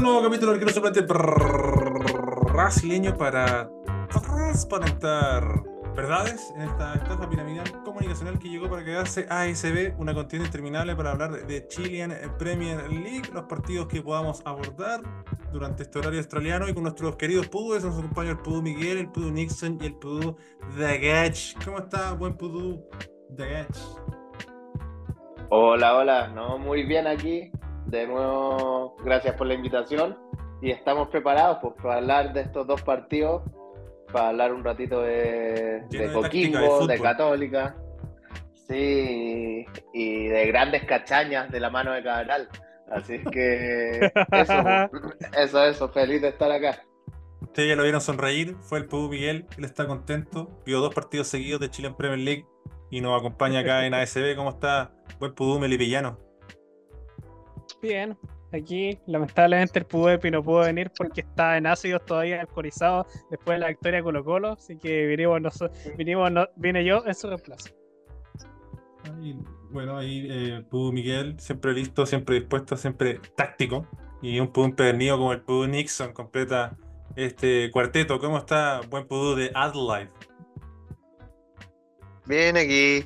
Nuevo capítulo del Suplente brasileño para transparentar verdades en esta estafa piramidal comunicacional que llegó para quedarse ASB, una contienda interminable para hablar de Chilean Premier League, los partidos que podamos abordar durante este horario australiano y con nuestros queridos Pudu, son sus compañeros el Pudu Miguel, el Pudu Nixon y el Pudu Dagach. ¿Cómo está, buen Pudu Dagach? Hola, hola, no, muy bien aquí. De nuevo, gracias por la invitación y estamos preparados pues, para hablar de estos dos partidos para hablar un ratito de, de Coquimbo, de, Católica. Sí, y de grandes cachañas de la mano de Cabral. Así que eso, eso, eso, feliz de estar acá. Ustedes ya lo vieron sonreír, fue el Pudu Miguel, él está contento, vio dos partidos seguidos de Chile en Premier League y nos acompaña acá en ASB. ¿Cómo está? Buen Pudu Melipillano. Bien, Aquí, lamentablemente, el Pudepi no pudo venir porque está en ácidos todavía alcoholizado después de la victoria Colo Colo, así que vinimos, vinimos vine yo en su reemplazo. bueno, ahí eh, Pudu Miguel, siempre listo, siempre dispuesto, siempre táctico. Y un Pudu empedernido como el Pudu Nixon completa este cuarteto. ¿Cómo está buen Pudu de Adelaide? Bien, aquí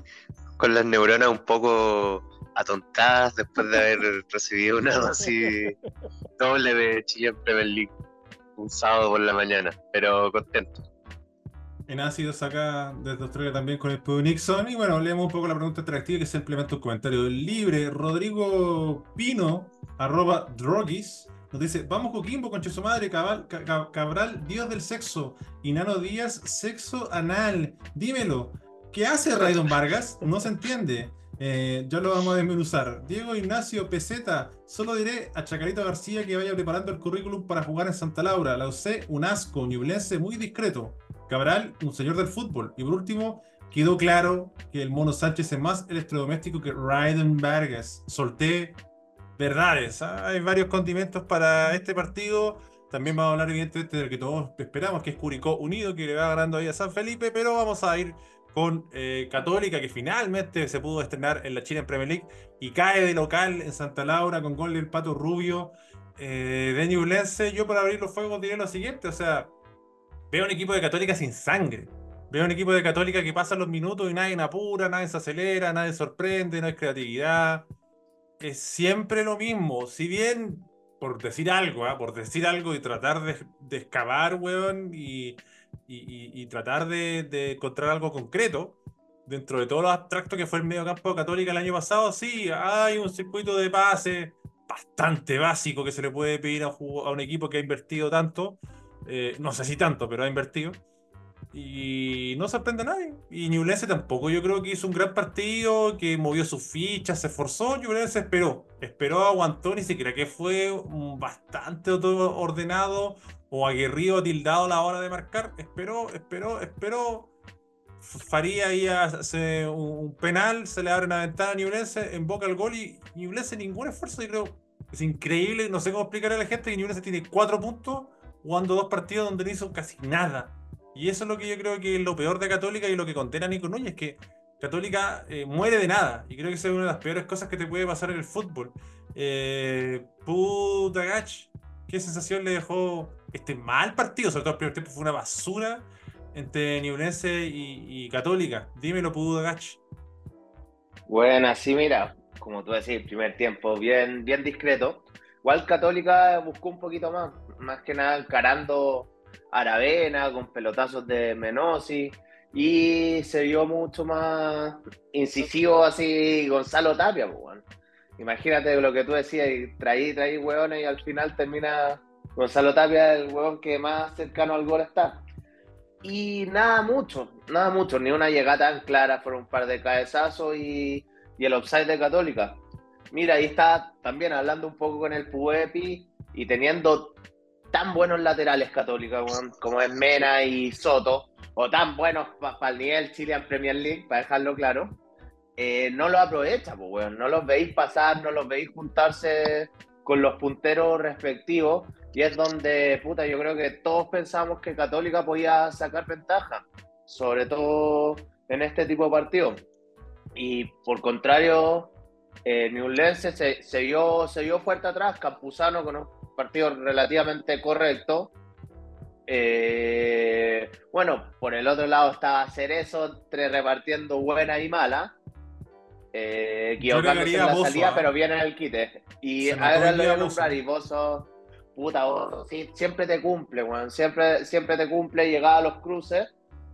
con las neuronas un poco atontadas después de haber recibido una dosis doble de Chile Premier League un sábado por la mañana, pero contento. En ácido saca desde Australia también con el Pudo Nixon. Y bueno, leemos un poco la pregunta atractiva que simplemente un comentario libre. Rodrigo Pino, arroba Drogis, nos dice: Vamos Coquimbo, con su madre, Cabal, Cabral, Dios del sexo. Y Nano Díaz, sexo anal. Dímelo. ¿Qué hace Raidon Vargas? No se entiende. Eh, ya lo vamos a desmenuzar. Diego Ignacio Peseta, solo diré a Chacarito García que vaya preparando el currículum para jugar en Santa Laura. La UC, un asco, ñublense muy discreto. Cabral, un señor del fútbol. Y por último, quedó claro que el Mono Sánchez es más electrodoméstico que Raiden Vargas. Solté verdades. Hay varios condimentos para este partido. También vamos a hablar, evidentemente, del que todos esperamos, que es Curicó Unido, que le va ganando ahí a San Felipe, pero vamos a ir con eh, Católica, que finalmente se pudo estrenar en la China en Premier League y cae de local en Santa Laura con gol del Pato Rubio eh, de Ñublense. Yo para abrir los fuegos diré lo siguiente, o sea, veo un equipo de Católica sin sangre. Veo un equipo de Católica que pasa los minutos y nadie apura, nadie se acelera, nadie sorprende, no hay creatividad. Es siempre lo mismo. Si bien, por decir algo, ¿ah? por decir algo y tratar de, de excavar, weón, y, y, tratar de, encontrar algo concreto dentro de todo lo abstracto que fue el medio campo católica el año pasado, sí, hay un circuito de pase bastante básico que se le puede pedir a, un equipo que ha invertido tanto, eh, no sé si tanto, pero ha invertido. Y no sorprende a nadie. Y Ñublense tampoco yo creo que hizo un gran partido, que movió sus fichas, se esforzó. Ñublense esperó, esperó, aguantó, ni siquiera que fue bastante ordenado, o aguerrido, tildado a la hora de marcar, esperó, esperó, esperó. Faría ahí hace un penal, se le abre una ventana a Ñublense, emboca el gol y Ñublense ningún esfuerzo, yo creo. Es increíble, no sé cómo explicarle a la gente que Ñublense tiene cuatro puntos jugando dos partidos donde no hizo casi nada. Y eso es lo que yo creo que es lo peor de Católica y lo que condena Nico Núñez, que Católica eh, muere de nada. Y creo que esa es una de las peores cosas que te puede pasar en el fútbol. Eh, Putagach, ¿qué sensación le dejó este mal partido, sobre todo el primer tiempo fue una basura entre Ñublense y, Católica. Dímelo, Pudo Gach. Bueno, sí, mira, como tú decís, primer tiempo bien, bien discreto. Igual Católica buscó un poquito más, más que nada encarando Aravena con pelotazos de Menosi y se vio mucho más incisivo así Gonzalo Tapia, pues. Imagínate lo que tú decías, y traí, traí hueones y al final termina Gonzalo Tapia es el huevón que más cercano al gol está. Y nada mucho, nada mucho, ni una llegada tan clara, fueron un par de cabezazos y, y el offside de Católica. Mira, ahí está también hablando un poco con el Puepi y teniendo tan buenos laterales Católica, como es Mena y Soto, o tan buenos para el nivel Chilean Premier League, para dejarlo claro, eh, no lo aprovecha, pues, no los veis pasar, no los veis juntarse con los punteros respectivos y es donde, puta, yo creo que todos pensamos que Católica podía sacar ventaja, sobre todo en este tipo de partidos. Y por contrario, eh, se, se, vio, se vio fuerte atrás, Campuzano con, partido relativamente correcto. Eh, bueno, por el otro lado estaba Cerezo, tres repartiendo buena y mala. Eh, equivocándose en la Bozo, salida, ¿ah? pero viene en el quite. Y ahora el lo voy a nombrar y Bozo, puta, sí, siempre te cumple, weón. Siempre, siempre te cumple llegar a los cruces.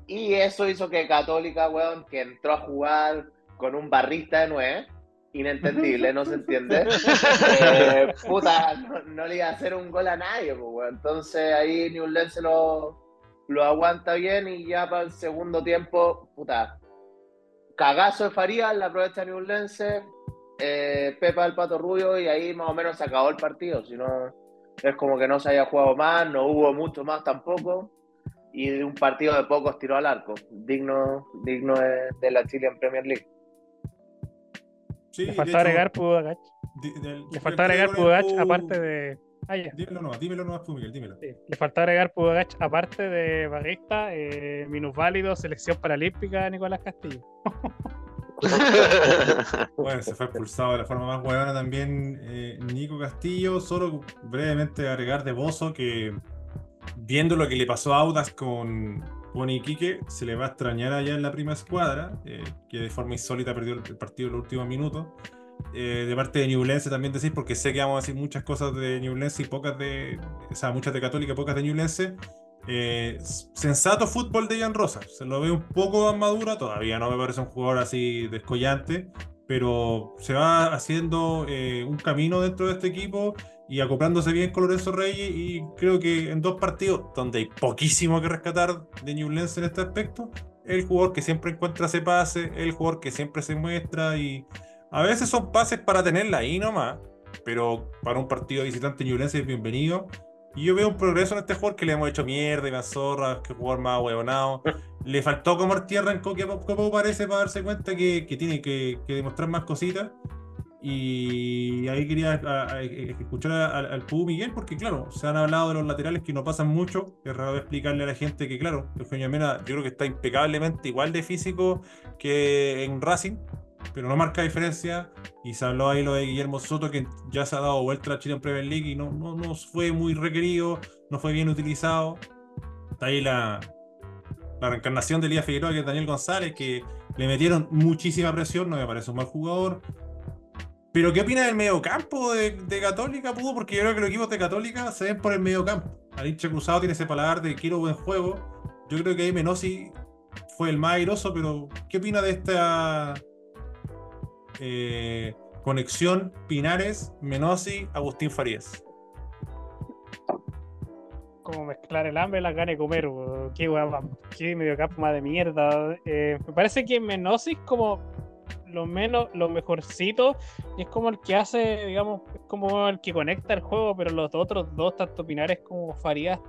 Y eso hizo que Católica, weón, que entró a jugar con un barrista de nueve, inentendible, no se entiende. Eh, puta, no, no le iba a hacer un gol a nadie, pues, weón. Entonces ahí Newell's lo, lo aguanta bien y ya para el segundo tiempo, puta, cagazo de Farías, la aprovecha Newell's, eh, Pepa del Pato Rubio y ahí más o menos se acabó el partido. Si no, es como que no se haya jugado más, no hubo mucho más tampoco. Y de un partido de pocos tiró al arco, digno, digno de, de la Chile en Premier League. Sí, Le faltó agregar del- Le faltó agregar con el Pudagach Pu- aparte de. Ah, ya. Dímelo nomás, dímelo nomás tú, Miguel, dímelo. Sí, Le faltó agregar Pudagach aparte de Barrista, eh, minusválido, selección paralímpica Nicolás Castillo. Bueno, se fue expulsado de la forma más huevona también eh, Nico Castillo. Solo brevemente agregar de Bozo que viendo lo que le pasó a Audas con, con Iquique, se le va a extrañar allá en la prima escuadra, eh, que de forma insólita perdió el, partido en los últimos minutos. Eh, de parte de Ñublense también decir, porque sé que vamos a decir muchas cosas de Ñublense y pocas de, o sea, muchas de Católica pocas de Ñublense. Eh, sensato fútbol de Ian Rosa, se lo ve un poco más madura, todavía no me parece un jugador así descollante, pero se va haciendo eh, un camino dentro de este equipo y acoplándose bien con Lorenzo Reyes y creo que en dos partidos donde hay poquísimo que rescatar de Ñublense en este aspecto, el jugador que siempre encuentra ese pase, el jugador que siempre se muestra y a veces son pases para tenerla ahí nomás, pero para un partido visitante Ñublense es bienvenido. Y yo veo un progreso en este jugador que le hemos hecho mierda y más zorra, que jugador más huevonado. Le faltó comer tierra en Coque poco parece para darse cuenta que, que tiene que, que demostrar más cositas. Y ahí quería a- a- escuchar al, al Miguel, porque claro, se han hablado de los laterales que no pasan mucho. Es raro explicarle a la gente que, claro, Eugenio Mena yo creo que está impecablemente igual de físico que en Racing, pero no marca diferencia. Y se habló ahí lo de Guillermo Soto, que ya se ha dado vuelta a Chile en Premier League y no, no, no fue muy requerido, no fue bien utilizado. Está ahí la, la reencarnación de Elías Figueroa, que es Daniel González, que le metieron muchísima presión, no me parece un mal jugador. Pero ¿qué opina del mediocampo de, de Católica, Pudo? Porque yo creo que los equipos de Católica se ven por el mediocampo. Alinche Cruzado tiene ese paladar de quiero buen juego. Yo creo que ahí Menosi fue el más airoso, pero ¿qué opina de esta eh, conexión Pinares, Menosi, Agustín Farías? como mezclar el hambre y las ganas de comer, weón. qué más- qué mediocampo más de mierda. Eh, me parece que Menosis como lo menos, lo mejorcito, y es como el que hace, digamos, es como el que conecta el juego, pero los otros dos, tanto Pinares como Farías,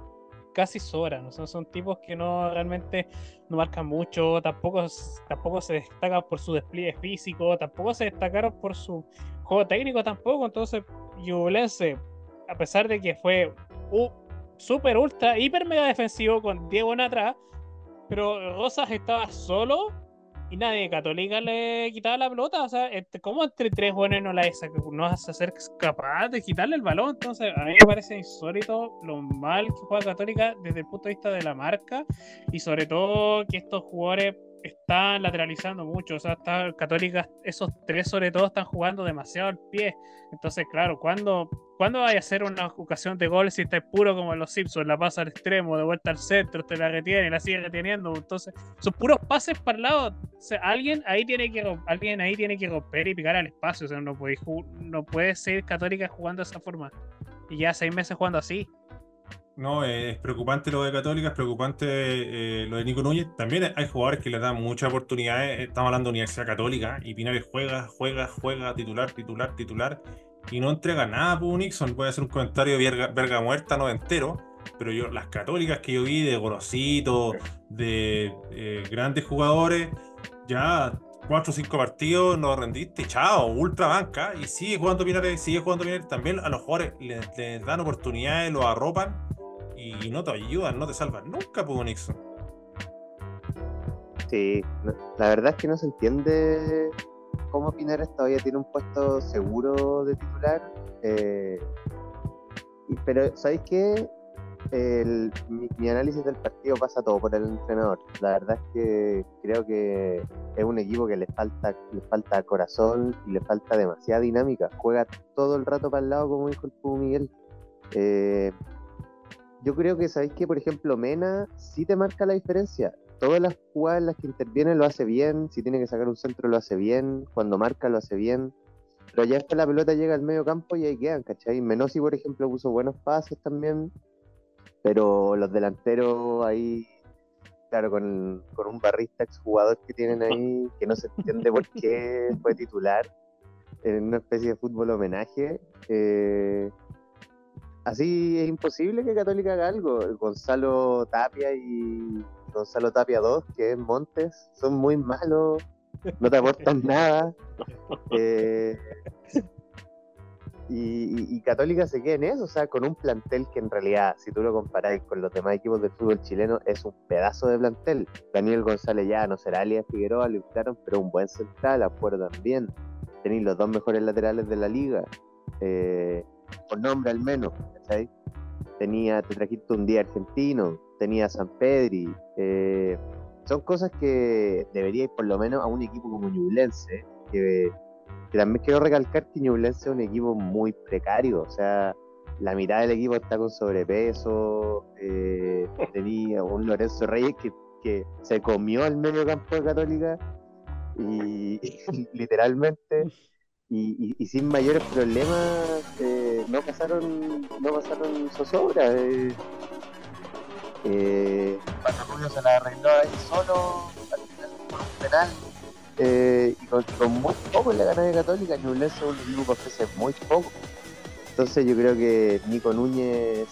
casi sobran. O sea, son tipos que no realmente no marcan mucho, tampoco, tampoco se destacan por su despliegue físico, tampoco se destacaron por su juego técnico tampoco. Entonces, Yulense, a pesar de que fue un super ultra, hiper mega defensivo con Diego en atrás, pero Rosas estaba solo y nadie Católica le quitaba la pelota. O sea, entre- ¿cómo entre tres buenos no la esa no vas a ser capaz de quitarle el balón? Entonces, a mí me parece insólito lo mal que juega Católica desde el punto de vista de la marca y sobre todo que estos jugadores están lateralizando mucho. O sea, está Católica, esos tres sobre todo están jugando demasiado al pie. Entonces, claro, cuando ¿Cuándo vaya a hacer una ocasión de gol si está puro como en los Simpsons? La pasa al extremo, de vuelta al centro, te la retiene la sigue reteniendo. Entonces, son puros pases para el lado. O sea, alguien ahí tiene que alguien ahí tiene que romper y picar al espacio. O sea, no puede, no puede ser Católica jugando de esa forma. Y ya seis meses jugando así. No, eh, es preocupante lo de Católica, es preocupante eh, lo de Nico Núñez. También hay jugadores que le dan muchas oportunidades. Estamos hablando de Universidad Católica y Pinares juega, juega, juega, titular, titular, titular y no entrega nada. Pudo Nixon puede hacer un comentario verga, verga muerta, no entero. Pero yo, las católicas que yo vi de Gorosito, de eh, grandes jugadores, ya cuatro o cinco partidos no rendiste, chao, ultra banca, y sigue jugando Pinares, sigue jugando Pinares. También a los jugadores les, les dan oportunidades, los arropan y no te ayudan, no te salvan nunca, Pudo Nixon. Sí, la verdad es que no se entiende cómo Pinares todavía tiene un puesto seguro de titular. Eh, pero ¿sabéis qué? Mi, análisis del partido pasa todo por el entrenador. La verdad es que creo que es un equipo que le falta, le falta corazón y le falta demasiada dinámica. Juega todo el rato para el lado, como dijo el Pudo Miguel. Eh, yo creo que sabéis que, por ejemplo, Mena sí te marca la diferencia. Todas las jugadas en las que interviene lo hace bien. Si tiene que sacar un centro lo hace bien. Cuando marca lo hace bien. Pero ya es la pelota llega al medio campo y ahí quedan, ¿cachai? Menosi, por ejemplo, puso buenos pases también. Pero los delanteros ahí, claro, con, con un barrista exjugador que tienen ahí, que no se entiende por qué fue titular en una especie de fútbol homenaje. eh, así es imposible que Católica haga algo. Gonzalo Tapia y Gonzalo Tapia 2, que es Montes, son muy malos, no te aportan nada. Eh, y, y- y Católica se queda en eso, o sea, con un plantel que en realidad, si tú lo comparáis con los demás equipos del fútbol chileno, es un pedazo de plantel. Daniel González ya no será Alias Figueroa, lo inflaron, pero un buen central, acuerdo también. Tenéis los dos mejores laterales de la liga, eh, por nombre al menos, ¿cachai? Tenía, te trajiste un día argentino, tenía San Pedri, eh, son cosas que debería por lo menos a un equipo como Ñublense, que, que también quiero recalcar que Ñublense es un equipo muy precario, o sea, la mitad del equipo está con sobrepeso, eh, tenía un Lorenzo Reyes que, que se comió al medio campo de Católica y literalmente y, y- y sin mayores problemas eh, no pasaron no pasaron zozobra eh, eh, Rubio se la arregló ahí solo al final con un penal. eh, y con, con muy poco en la gana de Católica Ñublense es un equipo que ofrece muy poco. Entonces yo creo que Nico Núñez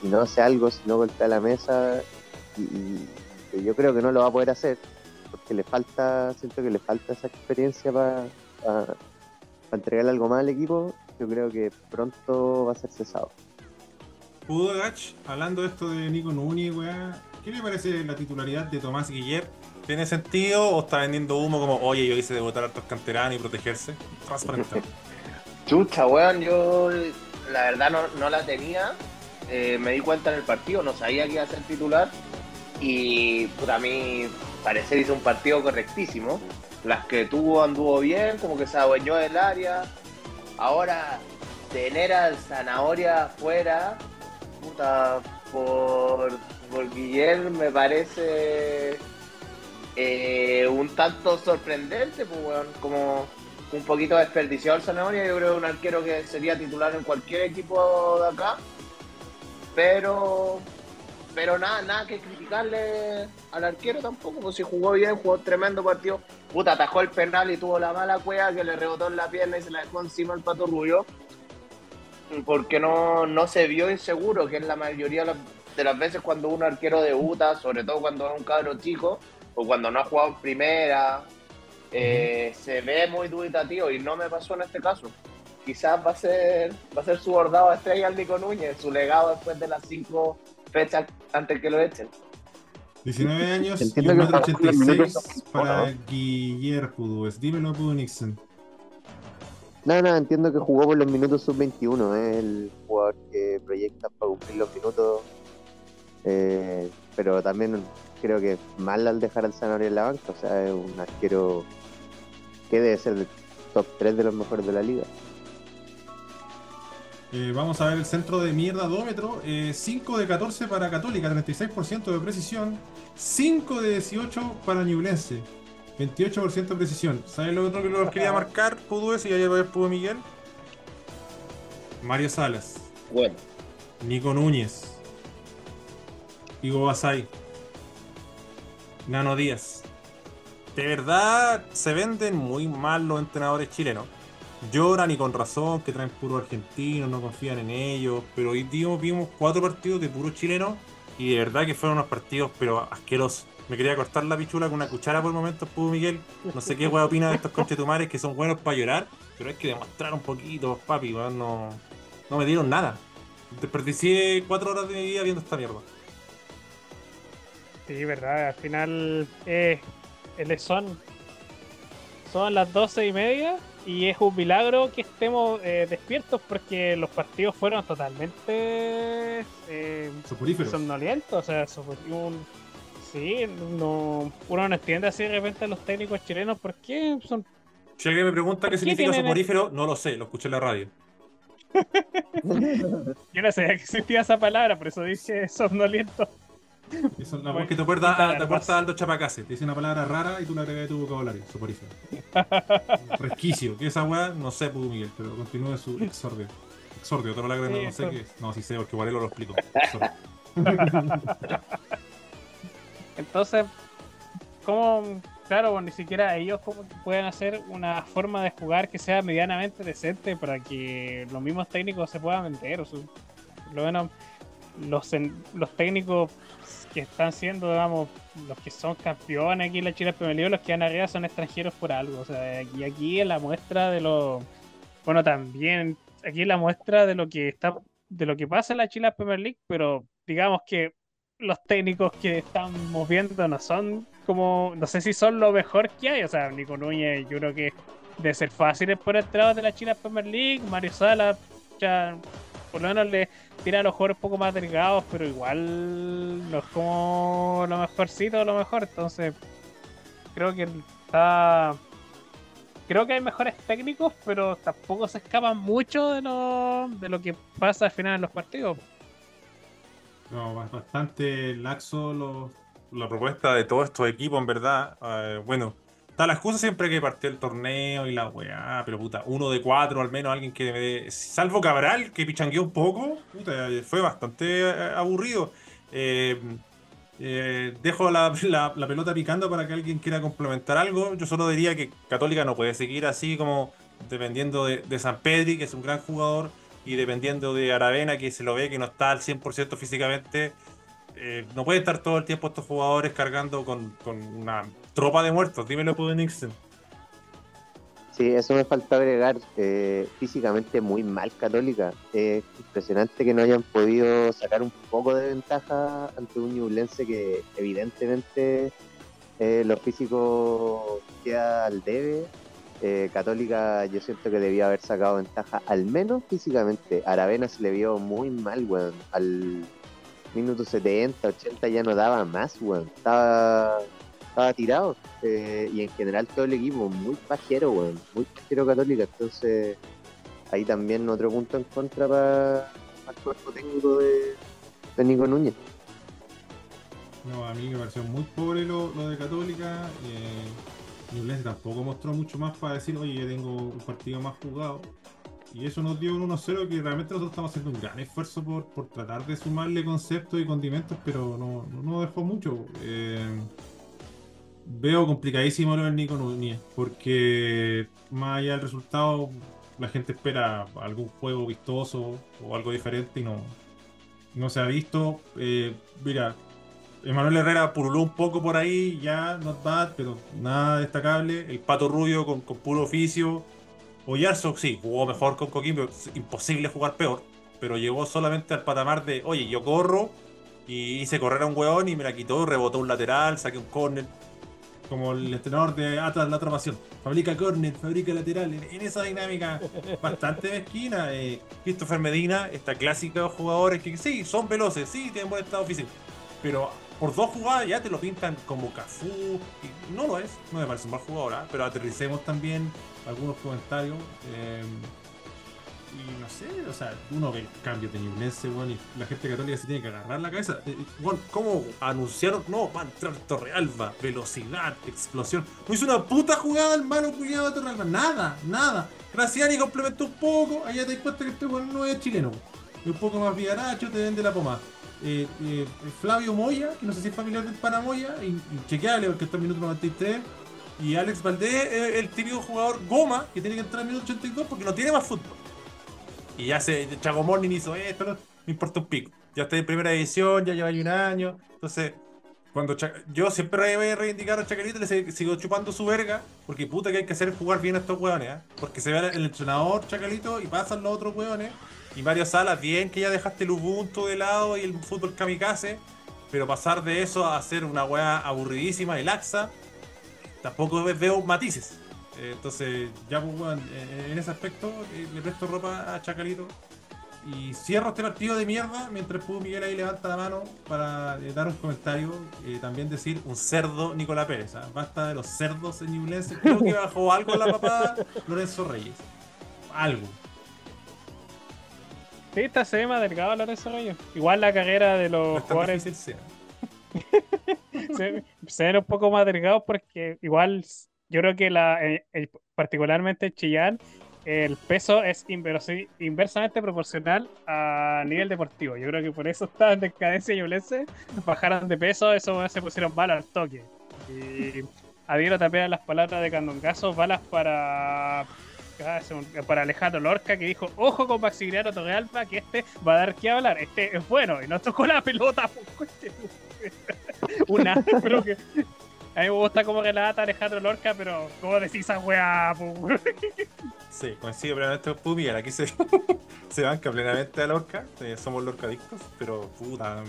si, no hace algo si no golpea la mesa y, yo creo que no lo va a poder hacer porque le falta siento que le falta esa experiencia para para entregarle algo más al equipo yo creo que pronto va a ser cesado Pudo Gach, hablando de esto de Nico Núñez, weá, ¿qué le parece la titularidad de Tomás Guiller? ¿Tiene sentido o está vendiendo humo como, oye, yo hice debutar a estos canteranos y protegerse? Transparente. Chucha, weón, yo la verdad no, no la tenía. Eh, me di cuenta en el partido, no sabía que iba a ser titular. Y puta, a mí parecer hizo un partido correctísimo. Las que tuvo anduvo bien, como que se adueñó del área. Ahora, tener al Zanahoria afuera, puta, por, por Guillermo me parece eh, un tanto sorprendente, pues, weón, como un poquito desperdiciado el Zanahoria. Yo creo que un arquero que sería titular en cualquier equipo de acá. Pero, pero nada, nada que criticarle al arquero tampoco. Pues si jugó bien, jugó tremendo partido. Puta, atajó el penal y tuvo la mala cueva que le rebotó en la pierna y se la dejó encima el pato rubio. Porque no, no se vio inseguro, que es la mayoría de las, veces cuando un arquero debuta, sobre todo cuando es un cabro chico, o cuando no ha jugado en primera, eh, se ve muy dubitativo y no me pasó en este caso. Quizás va a ser va a ser su bordado a estrella al Nico Núñez, su legado después de las cinco fechas antes que lo echen. 19 años y Entiendo un que metro para los minutos 86 son para ¿no? Guiller Pudúes. Dímelo, Pudo Nixon. No, no, entiendo que jugó por los minutos sub-21, es el jugador que proyecta para cumplir los minutos, eh, pero también creo que es mal al dejar al Zanahoria en la banca, o sea, es un arquero que debe ser el top 3 de los mejores de la liga. Eh, vamos a ver el centro de mierda dómetro. 5 de 14 para Católica, 36% de precisión. 5 de 18 para Ñublense, 28% de precisión. ¿Sabes lo otro que los quería marcar, Pudúes? Y ayer pudo Miguel. Mario Salas, Bueno, Nico Núñez, Igo Basay, Nano Díaz. De verdad se venden muy mal los entrenadores chilenos. Lloran y con razón que traen puro argentinos, no confían en ellos. Pero hoy día vimos cuatro partidos de puros chilenos y de verdad que fueron unos partidos pero asquerosos. Me quería cortar la pichula con una cuchara por momentos, pudo Miguel. No sé qué weá opina de estos conchetumares que son buenos para llorar, pero hay que demostrar un poquito, papi, weón, no, no me dieron nada. Desperdicié cuatro horas de mi vida viendo esta mierda. Sí, verdad, al final eh, el son Son las doce y media y es un milagro que estemos eh, despiertos porque los partidos fueron totalmente eh, somnolientos. O sea, un- sí, no, uno no entiende así de repente a los técnicos chilenos por qué son Si alguien me pregunta ¿Por qué significa soporífero, no lo sé, lo escuché en la radio. Yo no sabía que existía esa palabra, por eso dije somnoliento. Es Bueno, voz que te acuerda, te acuerda Aldo Chapacase. Te dice una palabra rara y tú la agregas a tu vocabulario. Soporífero. Resquicio. Que esa weá, no sé, pues, Miguel, pero continúe su exordio. Exordio, otra palabra que no, sé qué es. No, sí sé, porque Varelo lo explico. Entonces, ¿cómo? Claro, bueno, ni siquiera ellos pueden hacer una forma de jugar que sea medianamente decente para que los mismos técnicos se puedan vender. O sea, por lo menos los, los técnicos que están siendo, digamos, los que son campeones aquí en la Chile Premier League, los que van arriba son extranjeros por algo. O sea, aquí, aquí es la muestra de lo. Bueno, también aquí es la muestra de lo que está de lo que pasa en la Chile Premier League, pero digamos que los técnicos que estamos viendo no son como, no sé si son lo mejor que hay, o sea, Nico Núñez yo creo que debe ser fácil por entrada de la China Premier League, Mario Sala ya por lo menos le tira a los jugadores un poco más delgados, pero igual no es como lo mejorcito lo mejor, entonces creo que está creo que hay mejores técnicos, pero tampoco se escapan mucho de lo, de lo que pasa al final en los partidos. No, ba- bastante laxo la propuesta de todos estos equipos, en verdad. Eh, bueno, está la excusa siempre que partió el torneo y la weá, pero puta, uno de cuatro al menos, alguien que me dé- Salvo Cabral, que pichangueó un poco, puta, fue bastante eh, aburrido. Eh, eh, dejo la, pelota picando para que alguien quiera complementar algo. Yo solo diría que Católica no puede seguir así como dependiendo de, San Pedri, que es un gran jugador, y dependiendo de Aravena, que se lo ve que no está al 100% físicamente. no puede estar todo el tiempo estos jugadores cargando con, con una tropa de muertos. Dímelo, Pudo Nixon. Sí, eso me faltó agregar. eh, físicamente muy mal Católica. Es impresionante que no hayan podido sacar un poco de ventaja ante un Ñublense que evidentemente eh, lo físico queda al debe. Eh, Católica yo siento que debía haber sacado ventaja al menos físicamente. Aravena se le vio muy mal, weón. Al minuto 70, 80 ya no daba más, weón. Estaba, estaba tirado. Eh, y en general todo el equipo muy pajero, weón. Muy pajero Católica. Entonces ahí también otro punto en contra para el cuerpo técnico de, de Nico Núñez. No, a mí me pareció muy pobre lo, lo de Católica. Eh, Ñublense tampoco mostró mucho más para decir, oye, ya tengo un partido más jugado. Y eso nos dio un 1-0 que realmente nosotros estamos haciendo un gran esfuerzo por, por tratar de sumarle conceptos y condimentos, pero no, no, no dejó mucho. Eh, veo complicadísimo lo del Nico Núñez, porque más allá del resultado, la gente espera algún juego vistoso o algo diferente y no, no se ha visto. Eh, mira, Emanuel Herrera puruló un poco por ahí, ya, not bad, pero nada destacable. El Pato Rubio con, con puro oficio. Oyarzo, sí, jugó mejor con Coquimbo, es imposible jugar peor, pero llegó solamente al patamar de, oye, yo corro y hice correr a un weón y me la quitó, rebotó un lateral, saqué un córner. Como el entrenador de Atlas La Otra Pasión. Fabrica córner, fabrica lateral. En, esa dinámica bastante mezquina. Eh, Christopher Medina, esta clásica de jugadores que sí, son veloces, sí, tienen buen estado físico. Pero por dos jugadas ya te lo pintan como Cafú. No lo es, no me parece un mal jugador, ¿ah? pero aterricemos también algunos comentarios. eh, y no sé, o sea, uno ve cambios de Ñublense, weón, y la gente católica se tiene que agarrar la cabeza. Eh, weón, ¿Cómo anunciaron? No, va a entrar Torrealba, velocidad, explosión. No hizo una puta jugada el malo cuidado de Torrealba, nada, nada. Graciani complementó un poco, allá te das cuenta que este weón no es chileno. Es un poco más villaracho, te vende la pomada. Eh, eh, Flavio Moya, que no sé si es familiar del Paramoya, inchequeable porque está en minuto 93. Y Alex Valdés, eh, el típico jugador goma que tiene que entrar en minuto 82 porque no tiene más fútbol. Y ya se, Chago Morning hizo esto, no me importa un pico. Ya está en primera división, ya lleva un año. Entonces, cuando yo siempre voy a reivindicar a Chacalito, le sigo chupando su verga, porque puta que hay que hacer jugar bien a estos hueones, ¿ah? Porque se ve el entrenador Chacalito y pasan los otros hueones. Y Mario Salas, bien que ya dejaste el Ubuntu de lado y el fútbol kamikaze, pero pasar de eso a hacer una hueá aburridísima y laxa, tampoco veo matices. Eh, entonces, ya pues, weón, eh, en ese aspecto eh, le presto ropa a Chacalito. Y cierro este partido de mierda mientras Pudo Miguel ahí levanta la mano para dar un comentario. también decir un cerdo Nicolás Pérez. ¿ah? Basta de los cerdos en Ñublense. Creo que bajó algo en la papada Lorenzo Reyes. Algo. Sí, está se ve más delgado Lorenzo Reyes. Igual la carrera de No los tan jugadores se, se ven un poco más delgados porque igual yo creo que la, eh, particularmente en Chillán el peso es inversi- inversamente proporcional a nivel deportivo. Yo creo que por eso está en decadencia Ñublense, bajaron de peso, eso se pusieron balas al toque. Y adhiero también a las palabras de Candongazo, balas para ah, para Alejandro Lorca que dijo, ojo con Maximiliano Torrealba que este va a dar que hablar, este es bueno y no tocó la pelota. Una, pero que a mí me gusta cómo relata Alejandro Lorca, pero cómo decís esa weá, Sí, coincido plenamente con Miguel. Aquí se, se banca plenamente a Lorca. eh, somos lorcadictos, pero puta.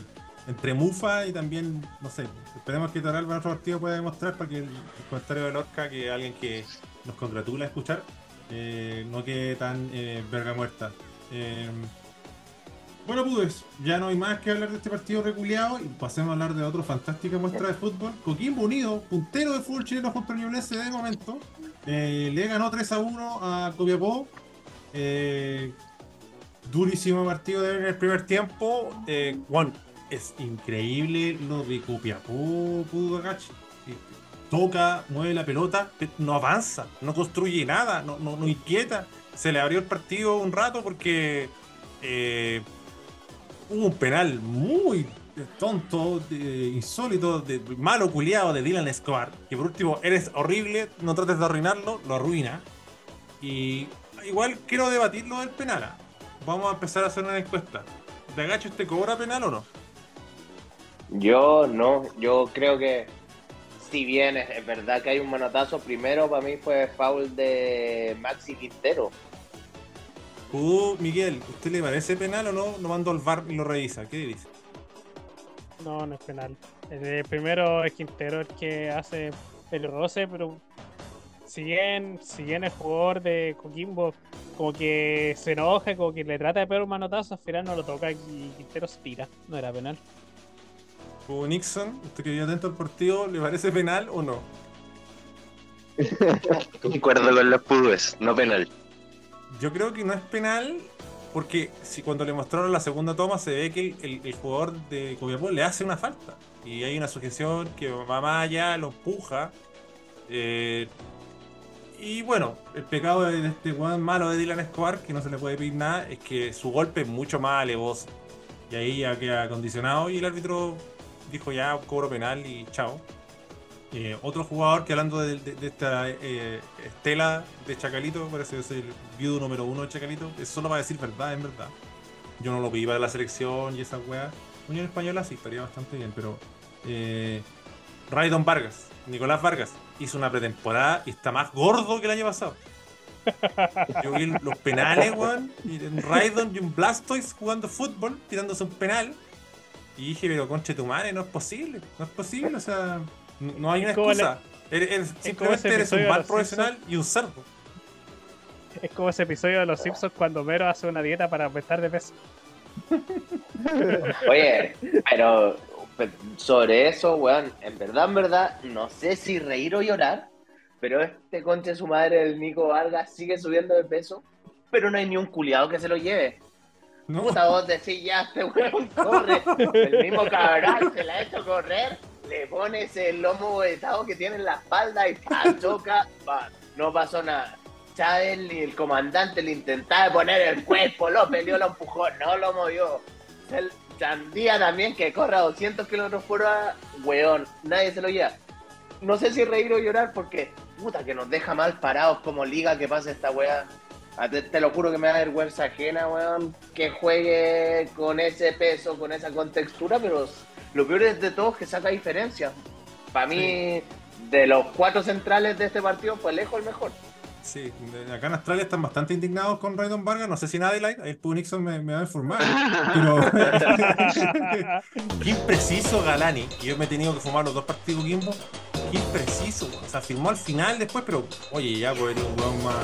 Entre Mufa y también, no sé, esperemos que Toralba en otro partido pueda demostrar para que el, comentario de Lorca, que alguien que nos congratula escuchar, eh, no quede tan eh, verga muerta. Bueno, pues ya no hay más que hablar de este partido reculeado y pasemos a hablar de otra fantástica muestra de fútbol. Coquimbo Unido, puntero de fútbol chileno junto al Ñublense de momento, eh, le ganó 3 a 1 a Copiapó. Eh, durísimo partido de en el primer tiempo. Eh, Juan, es increíble lo de Copiapó, Pudo Agachi. Eh, Toca, mueve la pelota, pero no avanza, no construye nada, no, inquieta. Se le abrió el partido un rato porque eh, hubo un penal muy tonto, insólito, de, malo culiado de Dylan Escobar. Que por último, eres horrible, no trates de arruinarlo, lo arruina. Y igual quiero debatir lo del penal. Vamos a empezar a hacer una encuesta. ¿De agacho este cobra penal o no? Yo no, yo creo que si bien es, es verdad que hay un manotazo, primero para mí fue foul de Maxi Quintero. Uh, Miguel, ¿usted le parece penal o no? Lo mando al VAR y lo revisa. ¿Qué dice? No, no es penal. El primero es Quintero el que hace el roce, pero si bien, si bien el jugador de Coquimbo como que se enoja, como que le trata de pegar un manotazo, al final no lo toca y Quintero se tira. No era penal. Uh, Nixon, usted que vive atento al partido, ¿le parece penal o no? Concuerdo con los pudúes, no penal. Yo creo que no es penal porque si cuando le mostraron la segunda toma se ve que el, jugador de Copiapó le hace una falta y hay una sujeción que va más allá, lo empuja. eh, y bueno, el pecado de este weón malo de Dylan Escobar, que no se le puede pedir nada, es que su golpe es mucho más alevoso. Y ahí ya queda condicionado y el árbitro dijo ya cobro penal y chao. Eh, otro jugador que hablando de, esta eh, estela de Chacalito, parece que es el viudo número uno de Chacalito, es solo para decir verdad, en verdad. Yo no lo pedí para la selección y esa weá. Unión Española sí, estaría bastante bien, pero eh, Raydon Vargas, Nicolás Vargas, hizo una pretemporada y está más gordo que el año pasado. Yo vi los penales, weón, y un Raydon y un Blastoise jugando fútbol, tirándose un penal. Y dije, pero conche tu madre, no es posible, no es posible, o sea, no, hay una excusa. Eres, eres- simplemente eres episodio un mal profesional y un cerdo. Es como ese episodio de Los Simpsons cuando Mero hace una dieta para aumentar de peso. Oye, pero pe- sobre eso, weón, en verdad, en verdad, no sé si reír o llorar, pero este conche de su madre, el Nico Vargas, sigue subiendo de peso, pero no hay ni un culiado que se lo lleve. ¿no? Puta, vos decís, ya, este weón corre. El mismo cabrón se la ha hecho correr, le pones el lomo vetado que tiene en la espalda y ¡pa! choca, pa, no pasó nada. Chávez ni el comandante le intentaba poner el cuerpo, lo peleó, lo empujó, no lo movió. El Sandía también que corre a 200 kilómetros por hora, weón, nadie se lo lleva. No sé si reír o llorar porque, puta, que nos deja mal parados como liga que pasa esta weá. Te, te lo juro que me da vergüenza ajena, weón, que juegue con ese peso, con esa contextura, pero lo peor es de todo es que saca diferencia. Para mí, de los cuatro centrales de este partido, fue lejos el mejor. Sí, acá en Australia están bastante indignados con Raydon Vargas, no sé si en Adelaide, ahí el Nixon me, me va a informar, pero qué impreciso Galani, yo me he tenido que fumar los dos partidos Kimbo, qué impreciso, weón. O sea, firmó al final después, pero oye, ya pues era un weón más,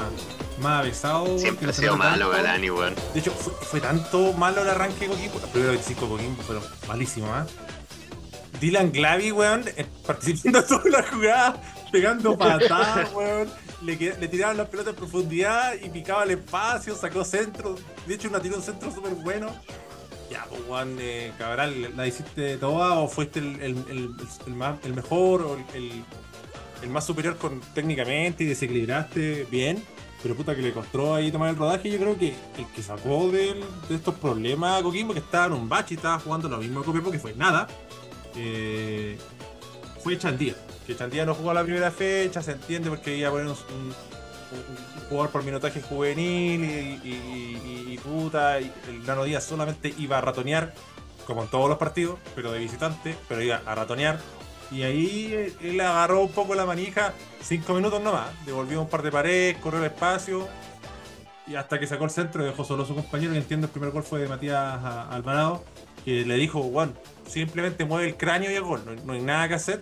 más avesado. Siempre ha sido malo tanto. Galani, weón. De hecho, fue, fue tanto malo el arranque de Coquimbo. Los primeros 25 de Coquimbo fueron malísimos, ¿ah? Dylan Glavy, weón, eh, participando en todas las jugadas, pegando patadas, weón. Le, le tiraban las pelotas en profundidad y picaba el espacio, sacó centro. De hecho, una tiró un centro súper bueno. Ya, pues, weón, eh, Cabral, ¿la hiciste toda o fuiste el, el- el- el más, el mejor o el, más superior con, técnicamente y desequilibraste bien? Pero puta que le costó ahí tomar el rodaje. Yo creo que el que sacó del- de estos problemas a Coquimbo, que estaba en un bache y estaba jugando lo mismo que Copiapó, que fue nada, eh, fue Chandía. Que Chandía no jugó la primera fecha, se entiende porque iba a poner un, jugador por minutaje juvenil y, y- y- puta, el Nano Díaz solamente iba a ratonear, como en todos los partidos, pero de visitante, pero iba a ratonear. Y ahí eh, él agarró un poco la manija, cinco minutos nomás, devolvió un par de paredes, corrió el espacio, y hasta que sacó el centro y dejó solo a su compañero, que entiendo el primer gol fue de Matías a- Alvarado, que le dijo, Juan, simplemente mueve el cráneo y el gol, no, hay nada que hacer.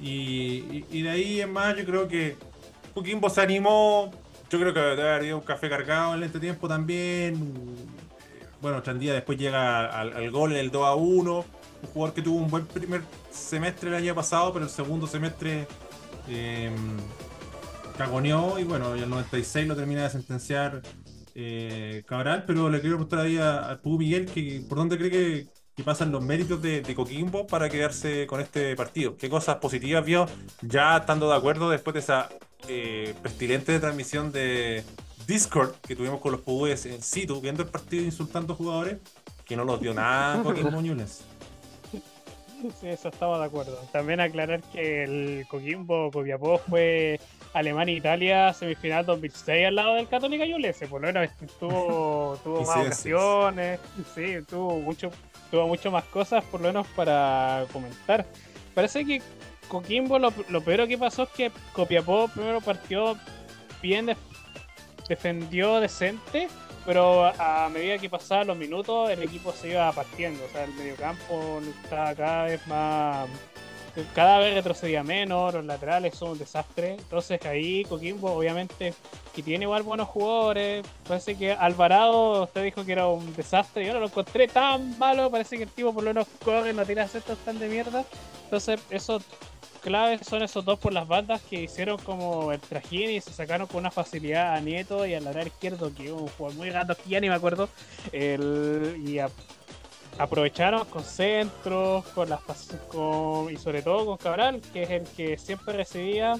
Y, y- y de ahí en más yo creo que Coquimbo se animó, yo creo que debe haber ido un café cargado en el entretiempo también. Bueno, Chandía después llega al, al gol en el 2 a 1, un jugador que tuvo un buen primer semestre el año pasado, pero el segundo semestre eh, cagoneó y bueno, el 96 lo termina de sentenciar eh, Cabral, pero le quiero preguntar ahí a, a tú, Miguel, que por dónde cree que, que pasan los méritos de, de Coquimbo para quedarse con este partido. ¿Qué cosas positivas vio ya estando de acuerdo después de esa eh, pestilente transmisión de Discord que tuvimos con los PUEs en situ, viendo el partido insultando jugadores, que no los dio nada Coquimbo Ñules? Sí, eso estamos de acuerdo. También aclarar que el Coquimbo Copiapó fue Alemania-Italia semifinal 2006 al lado del Católica Yulese. Por lo menos tuvo, tuvo más ocasiones, sí, tuvo mucho, tuvo mucho más cosas por lo menos para comentar. Parece que Coquimbo lo, lo peor que pasó es que Copiapó primero partió bien, def- defendió decente, pero a medida que pasaban los minutos el equipo se iba partiendo, o sea, el mediocampo estaba cada vez más, cada vez retrocedía menos, los laterales son un desastre, entonces ahí Coquimbo obviamente que tiene igual buenos jugadores, parece que Alvarado usted dijo que era un desastre, yo no lo encontré tan malo, parece que el tipo por lo menos corre, no tira centros tan de mierda, entonces eso claves son esos dos por las bandas que hicieron como el trajín y se sacaron con una facilidad a Nieto y al lateral izquierdo, que un jugador muy gato, que ya ni me acuerdo, el, y a- aprovecharon con centros, con las con, y sobre todo con Cabral, que es el que siempre recibía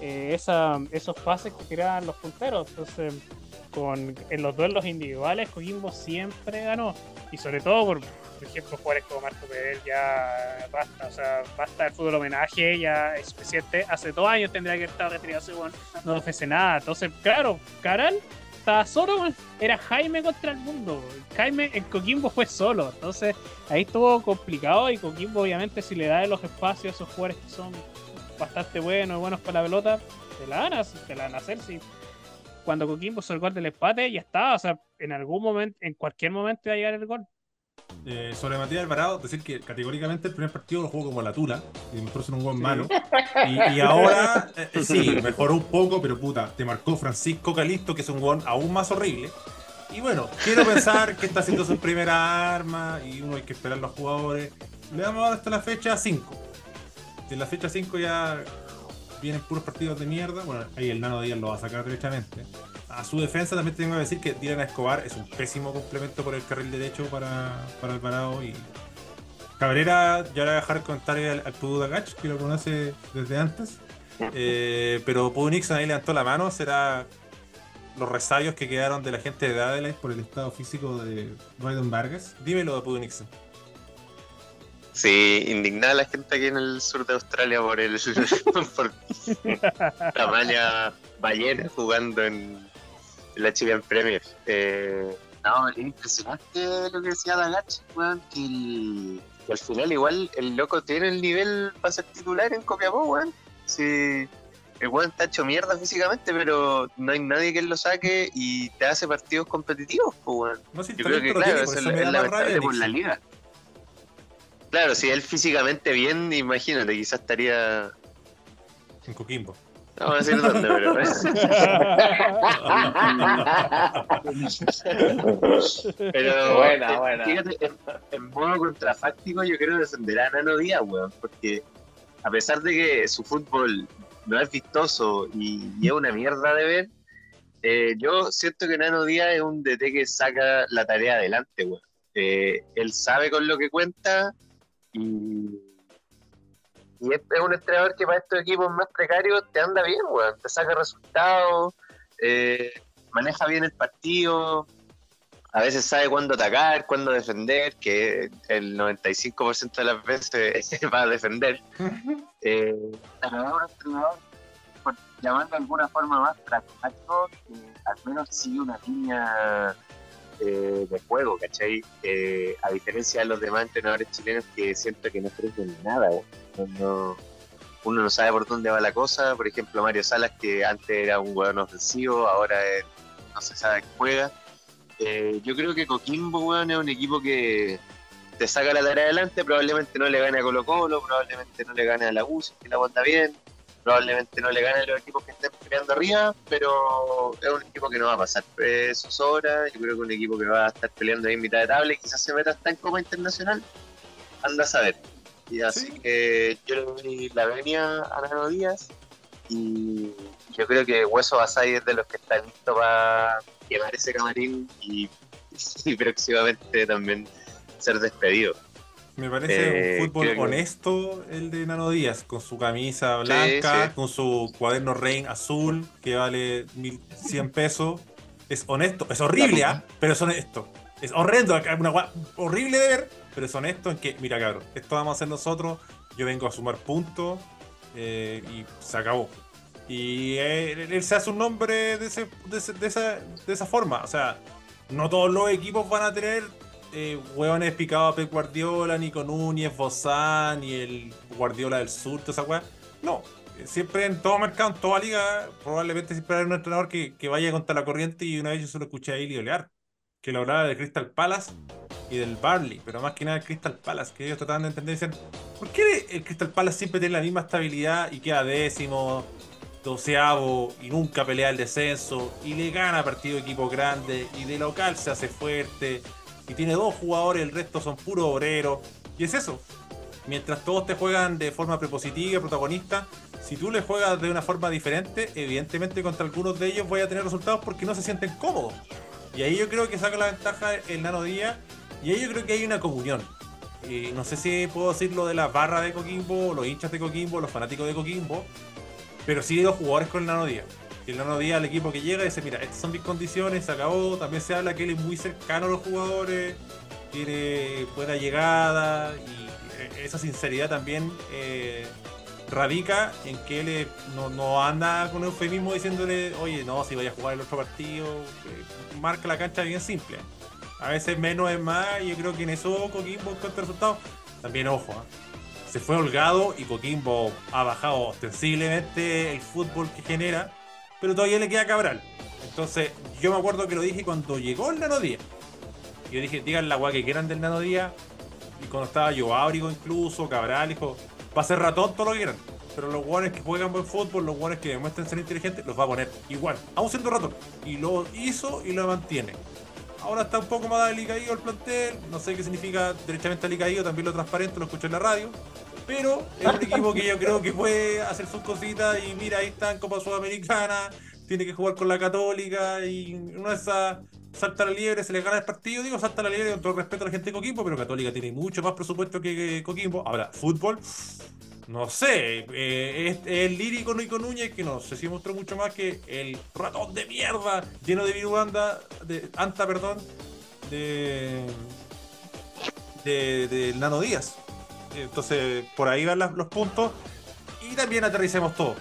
eh, esa, esos pases que tiraban los punteros. Entonces, con, en los duelos individuales, Coquimbo siempre ganó. Y sobre todo por, por ejemplo, jugadores como Marco Pedel ya basta, o sea, basta del fútbol homenaje, ya es suficiente. Hace dos años tendría que estado retirado weón, no ofrece nada. Entonces, claro, Cabral estaba solo, era Jaime contra el mundo. Jaime en Coquimbo fue solo, entonces ahí estuvo complicado y Coquimbo obviamente si le da los espacios a esos jugadores que son bastante buenos, buenos para la pelota, te la van a, te la van a hacer cuando Coquimbo hizo el gol del empate ya está, o sea, en algún momento, en cualquier momento va a llegar el gol. Eh, sobre Matías Alvarado, decir que categóricamente el primer partido lo jugó como la tula, y mejor ser un buen malo. Y, y ahora, eh, eh, sí, mejoró un poco, pero puta, te marcó Francisco Calisto, que es un gol aún más horrible. Y bueno, quiero pensar que está haciendo su primera arma y uno hay que esperar a los jugadores. Le damos ahora hasta la fecha 5. De la fecha 5 ya vienen puros partidos de mierda. Bueno, ahí el Nano Díaz lo va a sacar derechamente. A su defensa también tengo que decir que Dylan Escobar es un pésimo complemento por el carril derecho para, para Alvarado y Cabrera, ya le voy a dejar el comentario al, al Pudu Dagach, que lo conoce desde antes. Eh, pero Pudu Nixon ahí levantó la mano, será los resabios que quedaron de la gente de Adelaide por el estado físico de Biden Vargas. Dímelo, Pudu Nixon. Sí, indignada la gente aquí en el sur de Australia por el por ballena jugando en la Chilean Premier. Eh, no, es impresionante lo que decía Dagach, weón, que, el- que al final igual el loco tiene el nivel para ser titular en Copiapó, weón. Sí, el weón está hecho mierda físicamente, pero no hay nadie que lo saque y te hace partidos competitivos, pues, weón. No sé si Yo creo que, claro, tiene, eso eso es lamentable por la liga. Claro, si él físicamente bien, imagínate, quizás estaría En Coquimbo. No voy a decir dónde, pero. pero. Buena, eh, buena. Fíjate, en, en modo contrafáctico, yo creo que defenderá a Nano Díaz, weón, porque a pesar de que su fútbol no es vistoso y, y es una mierda de ver, eh, yo siento que Nano Díaz es un DT que saca la tarea adelante, weón. Eh, él sabe con lo que cuenta y, y es, es un entrenador que para estos equipos más precarios te anda bien, weón. Te saca resultados, eh, maneja bien el partido, a veces sabe cuándo atacar, cuándo defender, que el 95% de las veces va a defender. Eh, pero es un entrenador, por llamarlo de alguna forma más pragmático, que al menos sigue una línea eh, de juego, ¿cachai? Eh, a diferencia de los demás entrenadores chilenos que siento que no ofrecen nada, weón. No- uno no sabe por dónde va la cosa, por ejemplo Mario Salas que antes era un jugador ofensivo, ahora es- no se sabe qué juega. Eh, yo creo que Coquimbo, weón, es un equipo que te saca la tarea adelante, probablemente no le gane a Colo Colo, probablemente no le gane a la U, que la anda bien, probablemente no le gane a los equipos que estén peleando arriba, pero es un equipo que no va a pasar sus horas, yo creo que es un equipo que va a estar peleando ahí en mitad de tabla y quizás se meta hasta en Copa Internacional, anda a saber. Y así Sí. que yo le doy la venia a Nano Díaz y yo creo que Hueso Basay es de los que está listo para quemar ese camarín y, y próximamente también ser despedido. Me parece Eh, un fútbol creo que- honesto el de Nano Díaz, con su camisa blanca, sí. con su cuaderno Rain azul que vale 1100 pesos. Es honesto, es horrible, ¿ah? pero es honesto. Es horrendo, una gua- horrible de ver, pero es honesto en que, mira cabrón, esto vamos a hacer nosotros, yo vengo a sumar puntos eh, y se acabó. Y él, él se hace un nombre de, ese- de esa, de esa forma, o sea, no todos los equipos van a tener eh, hueones picados a Pep Guardiola, Nico Núñez, Bozán y el Guardiola del Sur, toda esa weá. No, eh, siempre en todo mercado, en toda liga, probablemente siempre hay un entrenador que, que vaya contra la corriente y una vez yo solo escuché a Eli Olear, que lo hablaba del Crystal Palace y del Barley, pero más que nada el Crystal Palace, que ellos trataban de entender y decían, ¿por qué el Crystal Palace siempre tiene la misma estabilidad y queda décimo, doceavo y nunca pelea el descenso y le gana partido de equipo grande y de local se hace fuerte y tiene dos jugadores, el resto son puros obreros. Y es eso. Mientras todos te juegan de forma prepositiva, protagonista, si tú le juegas de una forma diferente, evidentemente contra algunos de ellos voy a tener resultados porque no se sienten cómodos. Y ahí yo creo que saca la ventaja el Nano Díaz. Y ahí yo creo que hay una comunión. Eh, no sé si puedo decir lo de la barra de Coquimbo, los hinchas de Coquimbo, los fanáticos de Coquimbo, pero sí los jugadores con el Nano Díaz. Y el Nano Díaz, el equipo que llega, dice, mira, estas son mis condiciones, se acabó. También se habla que él es muy cercano a los jugadores, tiene buena llegada y eh, esa sinceridad también eh, radica en que él no, no anda con eufemismo diciéndole, oye, no, si vaya a jugar el otro partido, eh, marca la cancha bien simple. A veces menos es más, yo creo que en eso Coquimbo encuentra resultados. También, ojo, ¿ah? se fue holgado y Coquimbo ha bajado ostensiblemente el fútbol que genera, pero todavía le queda Cabral. Entonces, yo me acuerdo que lo dije cuando llegó el Nano Díaz. Yo dije, digan la weá que quieran del Nano Díaz. Y cuando estaba yo Ábrigo incluso, Cabral, dijo, va a ser ratón todo lo que quieran. Pero los guanes que juegan buen fútbol, los guanes que demuestran ser inteligentes, los va a poner igual, aún siendo ratón. Y lo hizo y lo mantiene. Ahora está un poco más alicaído el plantel, no sé qué significa derechamente alicaído, también lo transparente, lo escuché en la radio. Pero es un equipo que yo creo que puede hacer sus cositas y mira, ahí está en Copa Sudamericana, tiene que jugar con la Católica y una de esas salta la liebre, se le gana el partido, digo salta la liebre con todo el respeto a la gente de Coquimbo, pero Católica tiene mucho más presupuesto que Coquimbo. Ahora, fútbol, no sé, eh, es, es el lírico Nico Núñez que no sé si mostró mucho más que el ratón de mierda lleno de virubanda, de anta, perdón, de de, Nano Díaz. Entonces, por ahí van los puntos. Y también aterricemos todo.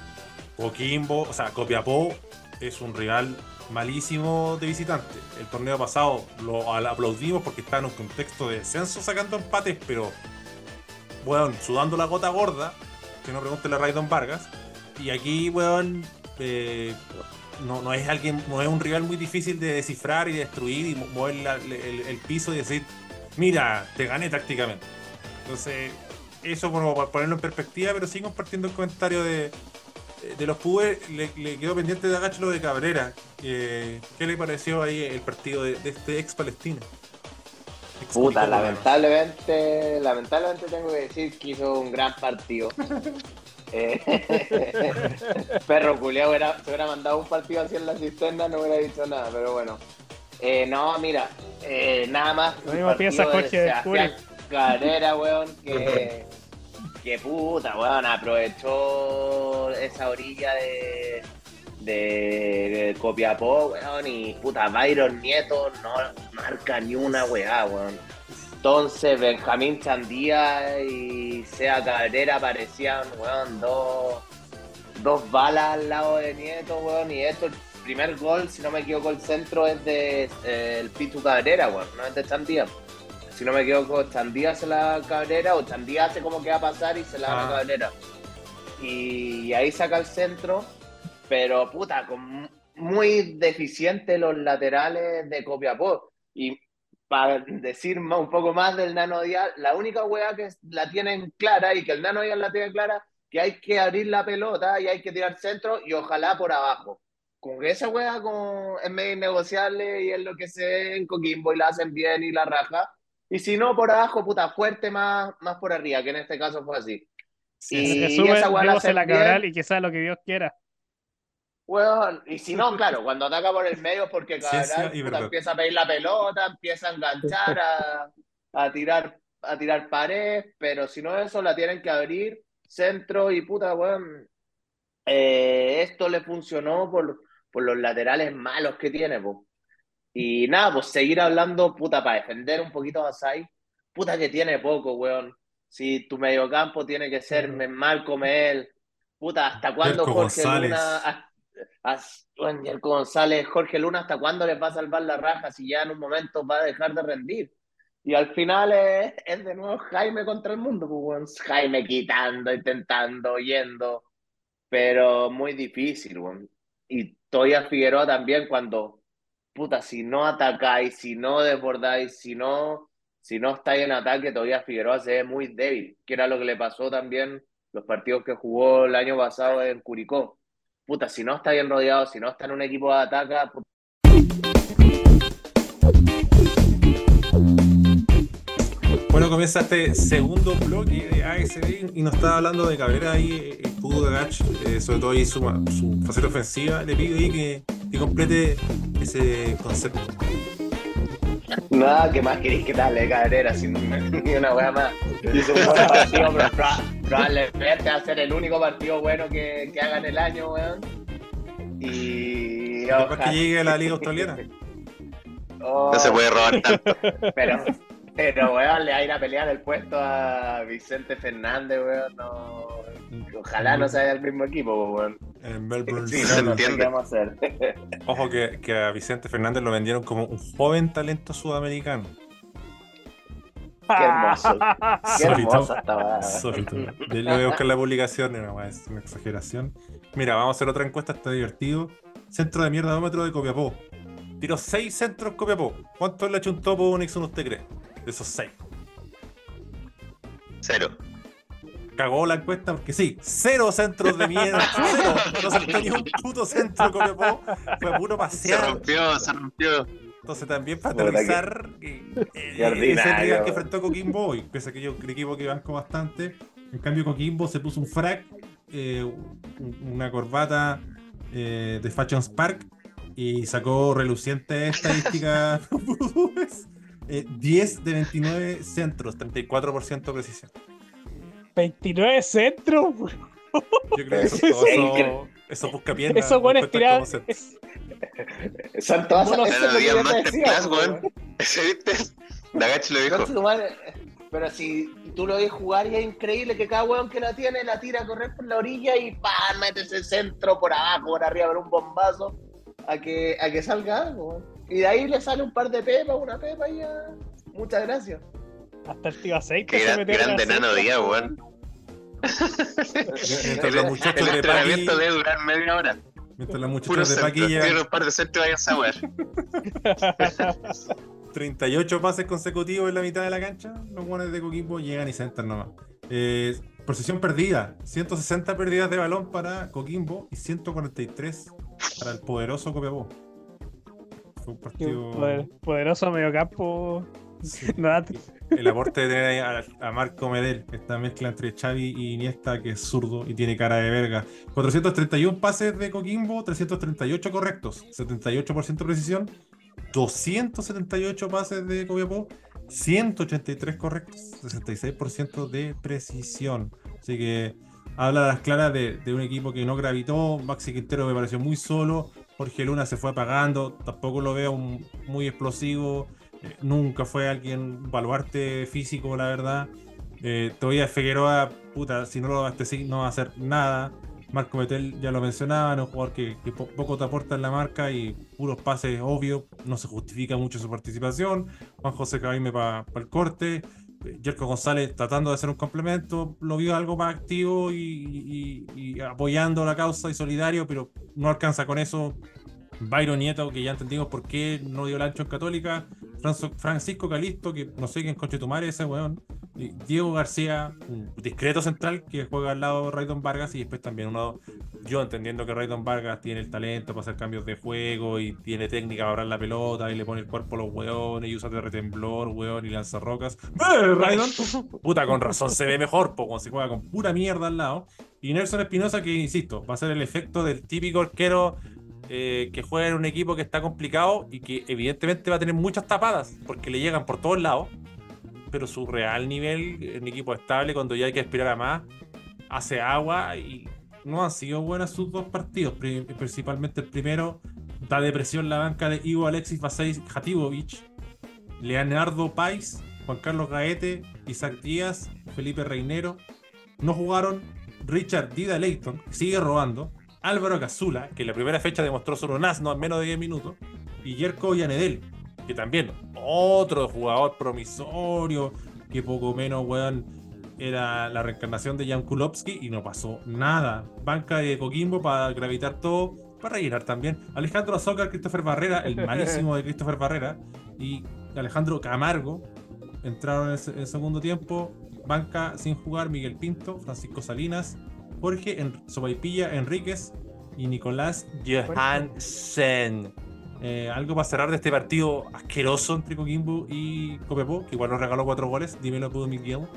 Coquimbo, o sea, Copiapó es un rival malísimo de visitante. El torneo pasado lo aplaudimos porque estaba en un contexto de descenso sacando empates, pero weón, sudando la gota gorda, que no pregunte a Raidon Vargas. Y aquí, weón, eh, no, no es alguien, no es un rival muy difícil de descifrar y destruir y mo- mover la- el, piso y decir, mira, te gané tácticamente. Entonces, eso como para ponerlo en perspectiva, pero sí compartiendo el comentario de de los PUE le, le quedó pendiente de Agacho lo de Cabrera. Eh, ¿Qué le pareció ahí el partido de, de este ex palestino? Puta, lamentablemente, lamentablemente tengo que decir que hizo un gran partido. Eh, perro culiao, hubiera, se hubiera mandado un partido así en la cisterna, no hubiera dicho nada, pero bueno. Eh, no, mira, eh, nada más. Lo mismo piensa Jorge. Carrera, weón, que, que puta, weón, aprovechó esa orilla de, de, de Copiapó, weón, y puta, Byron Nieto no marca ni una weá, weón. Entonces, Benjamín Chandía y Sea Cabrera parecían, weón, dos, dos balas al lado de Nieto, weón, y esto, el primer gol, si no me equivoco, el centro es de eh, el Pitu Cabrera, weón, no es de Chandía. Si no me equivoco, Chandía hace la Cabrera o Chandía hace como que va a pasar y se la da Ah. a Cabrera. Y ahí saca el centro, pero puta, con muy deficiente los laterales de Copiapó. Y para decir un poco más del Nano Díaz, la única weá que la tienen clara y que el Nano Díaz la tiene clara, que hay que abrir la pelota y hay que tirar centro y ojalá por abajo. Con esa weá con, es medio innegociable y es lo que se en Coquimbo y la hacen bien y la raja. Y si no, por abajo, puta, fuerte más, más por arriba, que en este caso fue así. Sí, Y-. En resumen, esa weá la la cabral y que sea lo que Dios quiera. Weón, y si no, claro, cuando ataca por el medio es porque Cabral empieza a pedir la pelota, empieza a enganchar, a, a tirar, a tirar pared, pero si no eso la tienen que abrir, centro y puta, weón. eh, esto le funcionó por, por los laterales malos que tiene, po. Y nada, pues seguir hablando, puta, para defender un poquito a Sai, puta que tiene poco, weón. Si tu mediocampo tiene que ser Malcolm él, puta, ¿hasta cuándo Jorge. Luna? Jerko González, Jorge Luna, ¿hasta cuándo les va a salvar la raja si ya en un momento va a dejar de rendir? Y al final es, de nuevo Jaime contra el mundo, pues. Jaime quitando, intentando, yendo, pero muy difícil. Y Toya Figueroa también cuando, puta, si no atacáis, si no desbordáis, si no, si no estáis en ataque, todavía Figueroa se ve muy débil, que era lo que le pasó también los partidos que jugó el año pasado en Curicó. Puta, si no está bien rodeado, si no está en un equipo de ataca, Bueno, comienza este segundo bloque de ASD y nos está hablando de Cabrera ahí, el Pudu de Gach, eh, sobre todo ahí su, su faceta ofensiva. Le pido ahí que complete ese concepto. Nada, que más queréis que darle Cabrera sin ni una wea más? Hizo un buen partido, pero probablemente va a ser el único partido bueno que, que haga en el año, weón. Y. Después ojalá- que llegue a la Liga Australiana. Oh, No se puede robar tanto. Pero, pero weón, le va a ir a pelear el puesto a Vicente Fernández, weón. No, ojalá no se vaya al mismo equipo, weón. En Melbourne. Sí, no, no sé entiende. qué vamos a hacer. Ojo que, que a Vicente Fernández lo vendieron como un joven talento sudamericano. Qué hermoso. Qué Solito. hermosa esta weá. Solito. Yo le voy a buscar la publicación, no, es una exageración. Mira, vamos a hacer otra encuesta, está divertido. Centro de mierdadómetro de Copiapó. Tiró 6 centros Copiapó. ¿Cuántos le ha hecho un topo Nixon usted cree? De esos 6. Cero. Cagó la encuesta porque sí, cero centros de mierda. Cero. No saltó ni un puto centro Copiapó. Fue puro Se pasear. rompió, se rompió. Entonces también para aterrizar eh, eh, ese rival que enfrentó Coquimbo, y pese a que yo equipo que banco bastante, en cambio Coquimbo se puso un frac, eh, un- una corbata eh, de Fashion Spark y sacó reluciente estadística eh, 10 de 29 centros, 34% de precisión. 29 centros. Yo creo que eso, Eso todo, es eso, eso busca. Son todas Bueno, eso es. Concha tu madre, Pero si tú lo ves jugar y es increíble que cada weón que la tiene la tira a correr por la orilla y ¡pam! mete ese centro por abajo, por arriba, por un bombazo a que, a que salga algo. Y de ahí le sale un par de pepas, una pepa y ya. Muchas gracias. Hasta el tío aceite Qué se gran- grande el nano día, weón. weón. Mientras los muchachos el de entrenamiento Paqui, debe durar media hora. mientras los Puro muchachos de Paqui centro. llevan Tiene un par de centros y vayan a wear. 38 pases consecutivos en la mitad de la cancha, los buenos de Coquimbo llegan y sentan nomás. Eh, perdida. 160 pérdidas de balón para Coquimbo y 143 para el poderoso Copiapó. Fue un partido. poder- poderoso mediocampo. Sí. El aporte de a, a Marco Medel, esta mezcla entre Xavi y Iniesta, que es zurdo y tiene cara de verga. 431 pases de Coquimbo, 338 correctos, 78% de precisión, 278 pases de Copiapó, 183 correctos, 66% de precisión. Así que habla a las claras de, de un equipo que no gravitó. Maxi Quintero me pareció muy solo. Jorge Luna se fue apagando. Tampoco lo veo muy explosivo. Nunca fue alguien baluarte físico, la verdad. Eh, todavía Figueroa, puta, si no lo abastecí, no va a hacer nada. Marco Metel ya lo mencionaba, un jugador que, que po- poco te aporta en la marca y puros pases obvios, no se justifica mucho su participación. Juan José Cabime para el corte. Jerko González tratando de hacer un complemento, lo vio algo más activo y apoyando la causa y solidario, pero no alcanza con eso. Byron Nieto, que ya entendimos por qué no dio el ancho en Católica. Francisco Calisto, que no sé quién conche tu madre ese weón. Diego García, un discreto central que juega al lado de Raydon Vargas y después también uno, yo entendiendo que Raydon Vargas tiene el talento para hacer cambios de juego y tiene técnica para abrir la pelota y le pone el cuerpo a los weones y usa de retemblor, weón, y lanza rocas. ¡Eh, Raydon! Puta, con razón se ve mejor, po, cuando se juega con pura mierda al lado. Y Nelson Espinosa, que insisto, va a ser el efecto del típico arquero eh, que juega en un equipo que está complicado y que evidentemente va a tener muchas tapadas porque le llegan por todos lados. Pero su real nivel en equipo estable, cuando ya hay que aspirar a más, hace agua y no han sido buenas sus dos partidos. Pri- Principalmente el primero, da depresión la banca de Ivo Alexis Vasey Jatibovic, Leonardo Pais, Juan Carlos Gaete, Isaac Díaz, Felipe Reinero. No jugaron Richard Dida Leighton, sigue robando. Álvaro Cazula, que en la primera fecha demostró ser un asno en menos de 10 minutos. Y Jerko Yanedel, que también otro jugador promisorio, que poco menos, weón, era la reencarnación de Jan Kulowski y no pasó nada. Banca de Coquimbo para gravitar todo, para rellenar también. Alejandro Azócar, Christopher Barrera, el malísimo de Christopher Barrera, y Alejandro Camargo entraron en el segundo tiempo. Banca sin jugar Miguel Pinto, Francisco Salinas, Jorge en Sobaipilla Enríquez y Nicolás Johansen. Eh, algo para cerrar de este partido asqueroso entre Coquimbo y Copiapó, que igual nos regaló cuatro goles. Dímelo, pudo Miguel.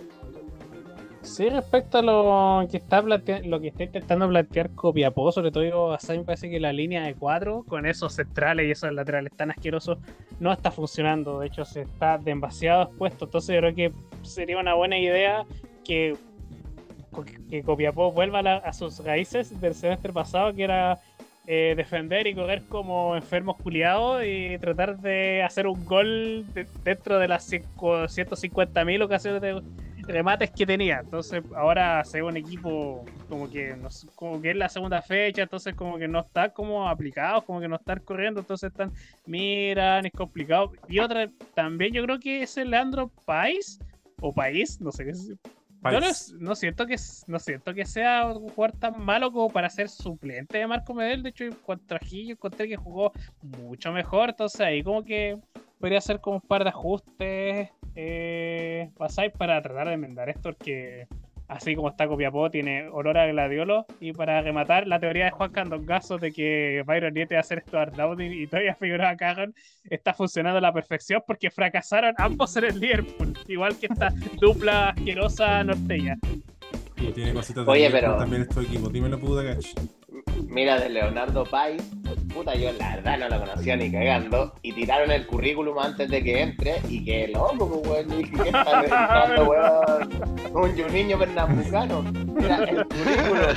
Sí, respecto a lo que está lo que está intentando plantear Copiapó, sobre todo a me parece que la línea de cuatro, con esos centrales y esos laterales tan asquerosos, no está funcionando. De hecho, se está demasiado expuesto. Entonces, yo creo que sería una buena idea que, que Copiapó vuelva a, sus raíces del semestre pasado, que era eh, defender y correr como enfermos culiados y tratar de hacer un gol de- dentro de las cinco- 150.000 ocasiones de remates que tenía. Entonces ahora se ve un equipo como que como que es la segunda fecha, entonces como que no está como aplicados, como que no están corriendo, entonces están, miran, es complicado. Y otra, también yo creo que es el Leandro País, o País, no sé qué es. Yo no, no siento que no siento que sea un jugador tan malo como para ser suplente de Marco Medel. De hecho, contra Gil encontré que jugó mucho mejor. Entonces ahí como que podría ser como un par de ajustes eh, Basay para tratar de enmendar esto. Porque así como está Copiapó, tiene olor a gladiolo. Y para rematar, la teoría de Juan Candongazo de que Byron Niete va a hacer esto a y todavía figuraba cagan está funcionando a la perfección porque fracasaron ambos en el Liverpool. Igual que esta dupla asquerosa norteña. Y tiene cositas de Oye, pero- también estos equipos. Dímelo, pudo Gach. Mira, de Leonardo Pais, puta, yo la verdad no lo conocía ni cagando. Y tiraron el currículum antes de que entre. Y que loco, pues, weón. Y ¿qué un niño pernambucano. Mira, el currículum.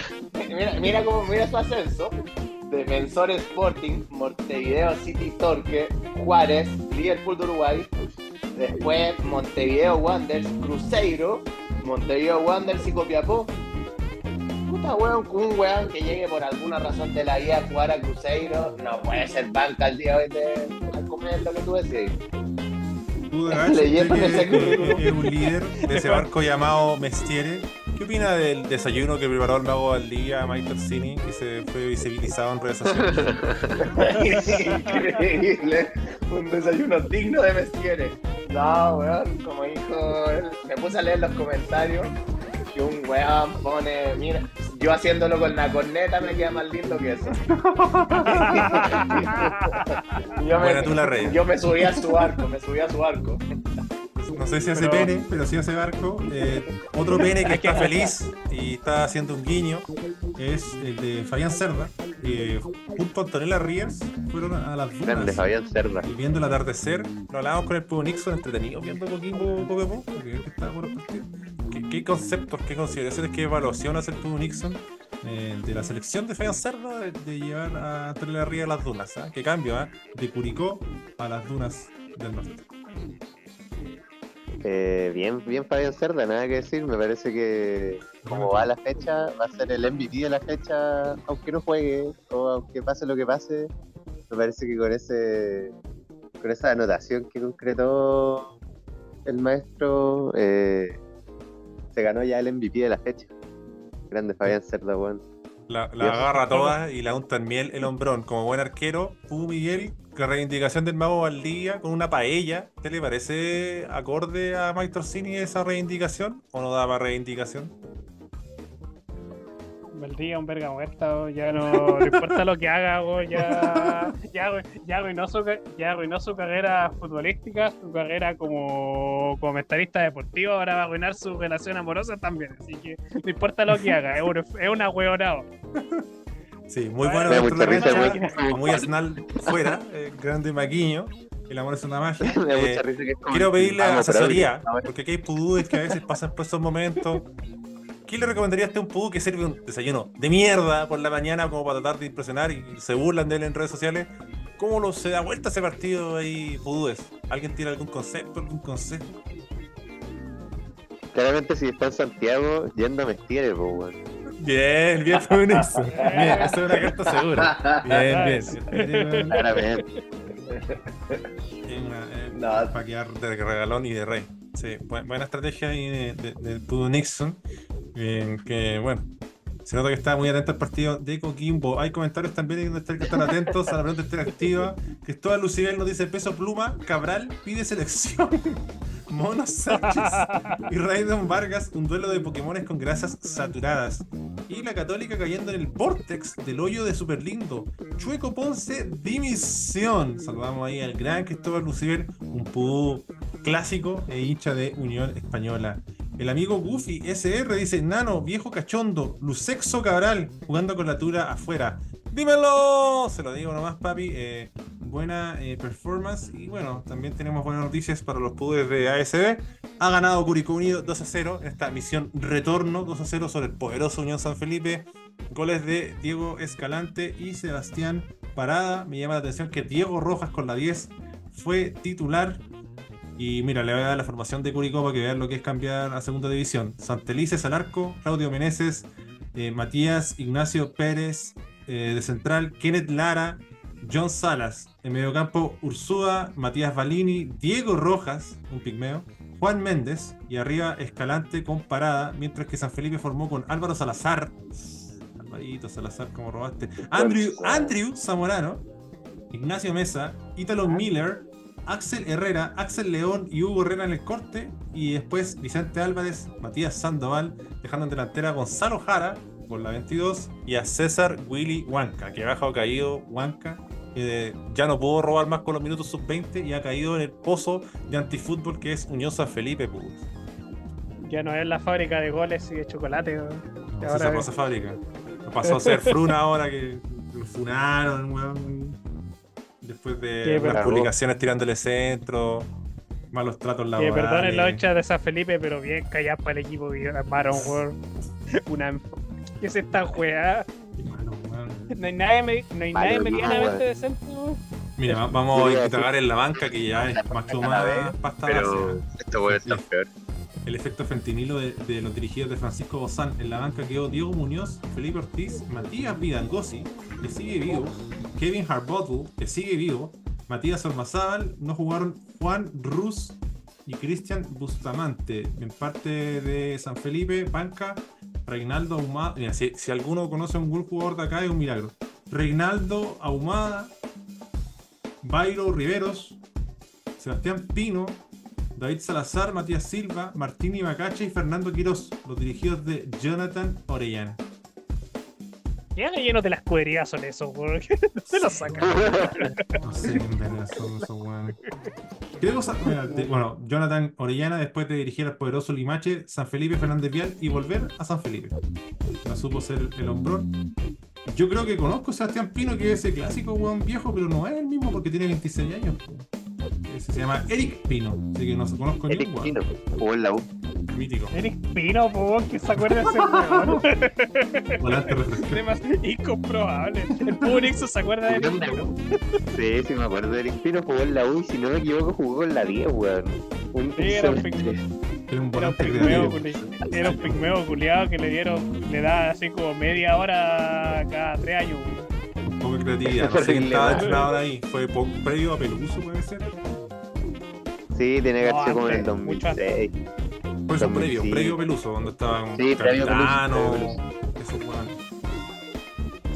Mira, mira cómo, mira su ascenso. Defensor Sporting, Montevideo City Torque, Juárez, Liverpool de Uruguay. Después Montevideo Wanderers, Cruzeiro, Montevideo Wanderers y Copiapó. Puta weón, un weón que llegue por alguna razón de la vida a jugar a Cruzeiro, no puede ser banca al día de hoy de comer lo que tú decís. Ese que currículum. es un líder de ese barco llamado Mestiere. ¿Qué opina del desayuno que preparó el mago al día, Mike Orsini, que se fue visibilizado en redes sociales? Increíble. Un desayuno digno de Mestiere. No, weón, como dijo él, me puse a leer los comentarios que un weón pone, mira, yo haciéndolo con la corneta me queda más lindo que eso. yo, me, tú la yo me subí a su arco, me subí a su arco. No sé si hace Pero- pene, pero sí hace barco. Eh, otro pene que está feliz y está haciendo un guiño es el de Fabián Cerda. Eh, junto a Antonella Ríos fueron a las dunas Fabián Cerda. y viendo el atardecer. Lo hablábamos con el Pugo Nixon, entretenido viendo Coquimbo poco, porque él que estaba por el partido. ¿Qué, conceptos, qué consideraciones, qué evaluación hace Pugo Nixon eh, de la selección de Fabián Cerda de, de llevar a Antonella Ríos a las dunas? ¿ah? Qué cambio, ¿ah? De Curicó a las dunas del norte. Eh, bien, bien Fabián Cerda, nada que decir. Me parece que como va la fecha, va a ser el MVP de la fecha, aunque no juegue o aunque pase lo que pase. Me parece que con ese con esa anotación que concretó el maestro, eh, se ganó ya el MVP de la fecha. Grande Fabián Cerda, weón. La, la agarra toda y la unta en miel el hombrón. Como buen arquero, Pugu Miguel, con reivindicación del mago Valdía con una paella. ¿Te le parece acorde a Mike Torsini esa reivindicación? ¿O no daba reivindicación? Valdría, un verga muerta, ya no, no importa lo que haga, ya, ya, ya, arruinó su, ya arruinó su carrera futbolística, su carrera como comentarista deportivo, ahora va a arruinar su relación amorosa también, así que no importa lo que haga, es un, es una hueonao. Sí, muy bueno de mucha la risa, muy- muy Arsenal fuera, eh, grande Maquiño. El amor es una magia. Eh, Quiero pedirle asesoría, porque aquí hay pudúes que a veces pasan por esos momentos. ¿Qué le recomendaría a este un pudú que sirve un desayuno de mierda por la mañana como para tratar de impresionar y se burlan de él en redes sociales? ¿Cómo lo se da vuelta ese partido ahí, pudúes? ¿Alguien tiene algún concepto, algún consejo? Claramente si está en Santiago, yendo a Mestiere, pues, weón. Bien, bien, fue un eso. Bien, esa es una carta segura. Bien, bien. Claramente. No. para quedar de regalón y de rey. Sí, bu- buena estrategia ahí de, de- Nixon. eh, que bueno, se nota que está muy atento al partido de Coquimbo. Hay comentarios también que están atentos a la pregunta interactiva. Cristóbal Lucibel nos dice peso pluma, Cabral pide selección. Mono Sánchez y Raidon Vargas, un duelo de Pokémones con grasas saturadas. Y la Católica cayendo en el vortex del hoyo de Superlindo. Chueco Ponce, dimisión. Saludamos ahí al gran Cristóbal Lucibel, un pudú clásico e hincha de Unión Española. El amigo Goofy SR dice: Nano, viejo cachondo, Lucexo Cabral, jugando con la tura afuera. ¡Dímelo! Se lo digo nomás, papi. Eh, buena eh, performance. Y bueno, también tenemos buenas noticias para los pudes de ASB. Ha ganado Curicó Unido 2 a 0 en esta misión retorno 2 a 0 sobre el poderoso Unión San Felipe. Goles de Diego Escalante y Sebastián Parada. Me llama la atención que Diego Rojas con la 10 fue titular. Y mira, le voy a dar la formación de Curicó para que vean lo que es cambiar a segunda división. Santelices al arco, Claudio Meneses, eh, Matías Ignacio Pérez eh, de central, Kenneth Lara, John Salas. En mediocampo, Ursúa, Matías Balini, Diego Rojas, un pigmeo, Juan Méndez y arriba Escalante con parada, mientras que San Felipe formó con Álvaro Salazar. Alvarito Salazar, como robaste. Andrew, Andrew Zamorano, Ignacio Mesa, Ítalo Miller, Axel Herrera, Axel León y Hugo Herrera en el corte. Y después Vicente Álvarez, Matías Sandoval, dejando en delantera a Gonzalo Jara por la 22 y a César Willy Huanca, que ha bajado caído Huanca. eh, ya no pudo robar más con los minutos sub-20 y ha caído en el pozo de antifútbol que es San Felipe. Pues. Ya no es la fábrica de goles y de chocolate. No, Ahora esa pasó fábrica. Pasó a ser Fruna ahora que lo funaron, weón. Después de bravo. publicaciones tirándole centro, malos tratos Que laborales. perdonen los hinchas de San Felipe, pero bien callados para el equipo que armaron, weón. Una. ¿Qué es esta weá? Weón. No hay nadie, me- no hay nadie medianamente weón. decente, weón. Mira, vamos a indagar en la banca que ya es más que vez, más pasta Pero base. esto puede estar peor. El efecto fentinilo de, los dirigidos de Francisco Bozán. En la banca quedó Diego Muñoz, Felipe Ortiz, Matías Vidangosi, que sigue vivo, Kevin Harbottle, que sigue vivo, Matías Ormazábal, no jugaron Juan Ruz y Cristian Bustamante. En parte de San Felipe, banca, Reinaldo Ahumada. Si, si alguno conoce a un buen jugador de acá, es un milagro. Reinaldo Ahumada, Bairo Riveros, Sebastián Pino, David Salazar, Matías Silva, Martín Ibacache y Fernando Quiroz, los dirigidos de Jonathan Orellana. ¿Qué llenos de la escudería son esos, weón? ¿Dónde los sacan? No sé quién verga son esos weones. ¿Qué cosa? Bueno, Jonathan Orellana después de dirigir al poderoso Limache, San Felipe, Fernández Vial y volver a San Felipe. No supo ser el hombrón. Yo creo que conozco a Sebastián Pino, que es ese clásico weón viejo, pero no es el mismo porque tiene 26 años. Ese se llama Eric Pino, así que no se conozco ni Eric weón. Pino, jugó en la U. Mítico. Eric Pino, po, que se acuerda de ese weón. Volante refrescante. Incomprobable. El público se acuerda de Eric Pino. Sí, sí, me acuerdo de Eric Pino, jugó en la U y si no me equivoco jugó con la 10, weón. Un Sí, era un. Era un Era un volante pigmeo, era un pigmeo culiado que le dieron, le da así como media hora cada tres años. Creatividad. No sé quién estaba entrenador ahí. Fue previo a Peluso, puede ser. Sí, tiene que sido como en el antes, mucho 2006. Fue eso 2005. previo, previo Peluso, donde estaba un Sí, capitano. Esos.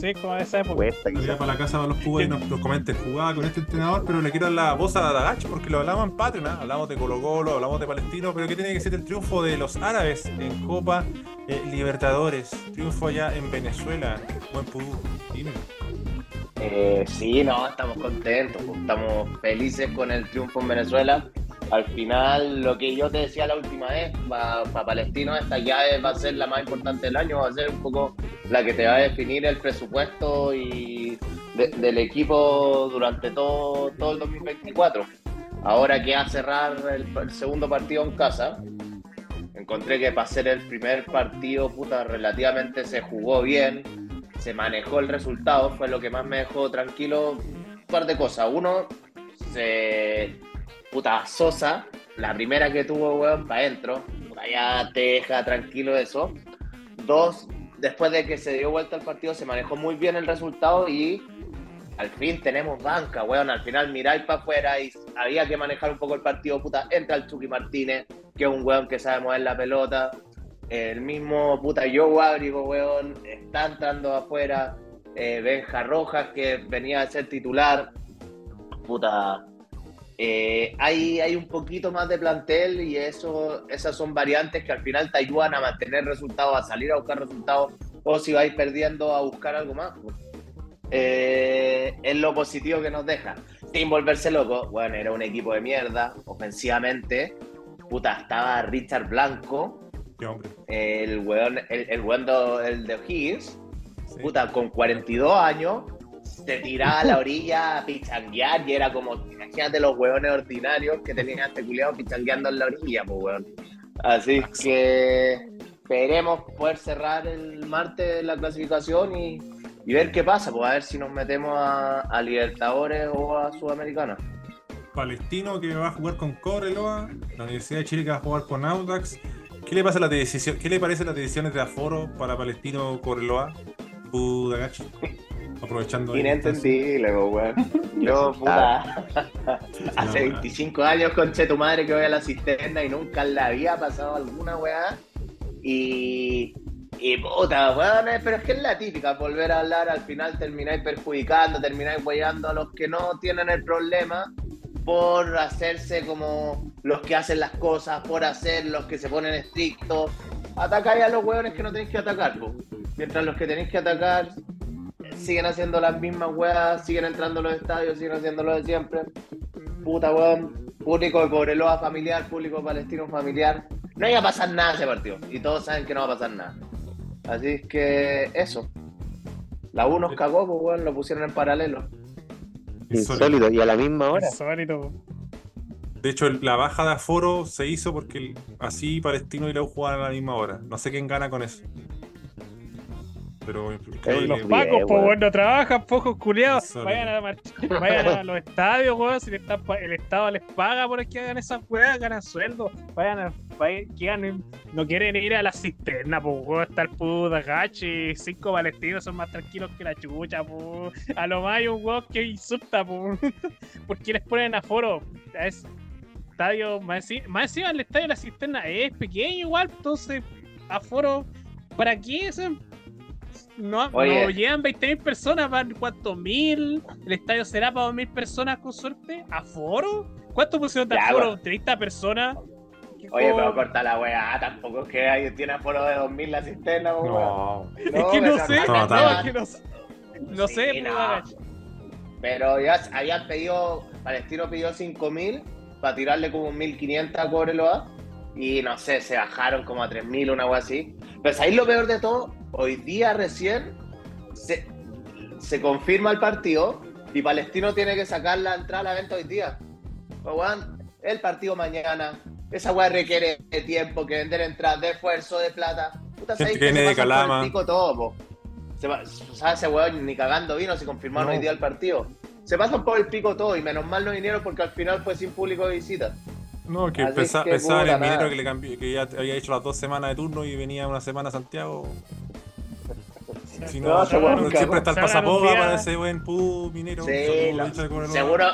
Sí, como de esa época. Cuesta, para la casa de los cubos y nos, nos comenten, jugaba con este entrenador, pero le quiero la voz a Dagach porque lo hablamos en Patreon, ¿ah? hablamos de Colo Colo, hablamos de Palestino, pero ¿qué tiene que ser el triunfo de los árabes en Copa eh, Libertadores? Triunfo allá en Venezuela, buen pudú. Dime. Eh, sí, no, estamos contentos, estamos felices con el triunfo en Venezuela. Al final, lo que yo te decía la última vez, para Palestino, esta llave va a ser la más importante del año, va a ser un poco la que te va a definir el presupuesto y de- del equipo durante todo, todo el 2024. Ahora que a cerrar el, el segundo partido en casa, encontré que para ser el primer partido, puta, relativamente se jugó bien, se manejó el resultado, fue lo que más me dejó tranquilo. Un par de cosas. Uno, se. Puta, Sosa, la primera que tuvo, weón, para adentro. Ya te deja tranquilo eso. Dos, después de que se dio vuelta el partido, se manejó muy bien el resultado y al fin tenemos banca, weón. Al final miráis para afuera y había que manejar un poco el partido, puta. Entra el Chucky Martínez, que es un weón que sabe mover la pelota. El mismo puta Joe Abrigo, weón, está entrando afuera. Eh, Benja Rojas, que venía a ser titular. Puta. eh, hay, hay un poquito más de plantel y eso, esas son variantes que al final te ayudan a mantener resultados, a salir a buscar resultados, o si vais perdiendo a buscar algo más. Eh, es lo positivo que nos deja. Sin volverse loco, bueno, era un equipo de mierda, ofensivamente. Puta, estaba Richard Blanco, Qué hombre. el weón, el, el weón do- el de O'Higgins, Sí. puta, con 42 años, se tiraba a la orilla a pichanguear y era como, imagínate los weones ordinarios que tenían este culiado pichangueando en la orilla, pues weón. Así que esperemos poder cerrar el martes la clasificación y, y ver qué pasa, pues a ver si nos metemos a, a Libertadores o a Sudamericana. Palestino que va a jugar con Cobreloa, la Universidad de Chile que va a jugar con Audax. ¿Qué le pasa a la decisión, ¿Qué le parece las decisiones de aforo para Palestino Cobreloa? Budagach. Aprovechando. Inentendible, weón. Yo, puta, hace 25 años conche tu madre que voy a la cisterna y nunca le había pasado alguna weá. Y, y puta, weón, eh, pero es que es la típica, volver a hablar, al final termináis perjudicando, termináis weyando a los que no tienen el problema por hacerse como los que hacen las cosas, por hacer los que se ponen estrictos. Atacáis a los weones que no tenéis que atacar, po. mientras los que tenéis que atacar siguen haciendo las mismas weas, siguen entrando a los estadios, siguen haciendo lo de siempre. Puta weón, público de Cobreloa familiar, público palestino familiar. No iba a pasar nada ese partido y todos saben que no va a pasar nada. Así es que eso. La U nos cagó, pues weón, lo pusieron en paralelo. Insólito. Insólito. Y a la misma hora. Insólito. De hecho, la baja de aforo se hizo porque así Palestino y la U jugaban a la misma hora. No sé quién gana con eso. Pero. Los Bien, pacos, pues, weón. weón, no trabajan, pocos culiados. Vayan a, vayan a los estadios, weón. Si están el Estado les paga por que hagan esas weas, ganan sueldo. Vayan a. Vayan, que ganen- no quieren ir a la cisterna, pues, weón. Está el puta gachi. Cinco palestinos son más tranquilos que la chucha, pues. A lo más hay un weón que insulta, pues. ¿Por qué les ponen aforo? Es estadio. Más encima el estadio de la cisterna es pequeño, igual. Entonces, aforo. ¿Para qué? No, Oye. no llegan 20.000 personas, van cuántos mil. El estadio será para 2.000 personas con suerte. ¿Aforo? ¿Cuánto pusieron de Ya, aforo? ¿30 personas? ¿Qué Oye, pero corta la weá, tampoco es que hay- tiene aforo de 2000 la cisterna, weón. No. Es que no sé, no, no, no. es que no sé. No sé, Sí, pero no. agacha. Pero ya habían pedido, Palestino pidió 5000 para tirarle como 1500 a Cobreloa. Y no sé, se bajaron como a 3000, una weá así. Pero ahí lo peor de todo, hoy día recién se, se confirma el partido y Palestino tiene que sacar la entrada a la venta hoy día. Pues, el partido mañana. Esa weá requiere de tiempo, que vender entradas, de esfuerzo, de plata. Puta, ¿sabes Se de Calama. pico todo, po. Se va, ¿sabes? Ese weón ni cagando vino, se confirmaron No. hoy día el partido. Se pasan por el pico todo y menos mal no vinieron porque al final fue sin público de visita. No, que pensaba en el minero nada. que le cambió, que ya había hecho las dos semanas de turno y venía una semana a Santiago. Si no, nunca- siempre está el pasapoga para ese buen pu minero. Sí, lo- seguro,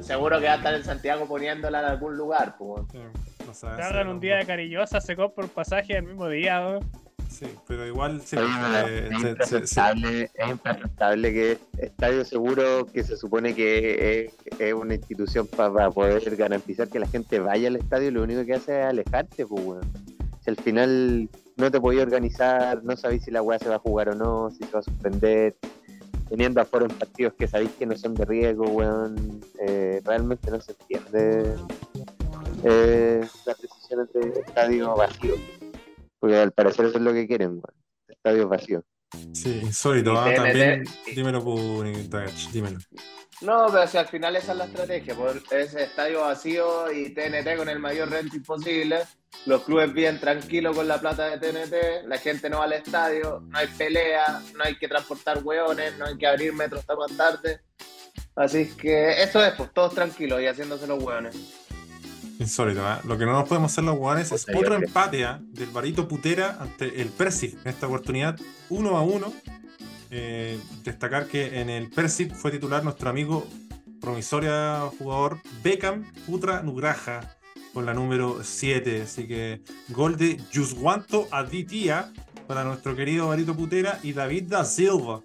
seguro que va a estar en Santiago poniéndola en algún lugar. pues. Sí, no un día de cariñosa, se compra un pasaje el mismo día. ¿no? Sí, pero igual sí, eh, es, se- se- se- impresentable, es impresentable que Estadio Seguro, que se supone que es, es una institución pa- para poder garantizar que la gente vaya al estadio, lo único que hace es alejarte, pues, weón. Si al final no te podías organizar, no sabéis si la weá se va a jugar o no, si se va a suspender, teniendo aforo en partidos que sabéis que no son de riesgo, weón, eh, realmente no se entiende eh, las decisiones de estadio vacío. Porque al parecer eso es lo que quieren, weón. Estadio vacío. Sí, insólito, ¿ah? También, dímelo, Nintagach, dímelo. No, pero si al final esa es la estrategia, por ese estadio vacío y TNT con el mayor rating posible, los clubes bien tranquilos con la plata de TNT, la gente no va al estadio, no hay pelea, no hay que transportar hueones, no hay que abrir metros hasta más tarde. Así que eso es, pues todos tranquilos y haciéndose los hueones. Insólito, ¿ah? Lo que no nos podemos hacer los guanes es otro empate del Barito Putera ante el Persif en esta oportunidad, uno a uno. Eh, destacar que en el Persif fue titular nuestro amigo promisoria jugador Beckham Putra Nugraja con la número 7. Así que gol de Yuswanto Aditya para nuestro querido Barito Putera y David da Silva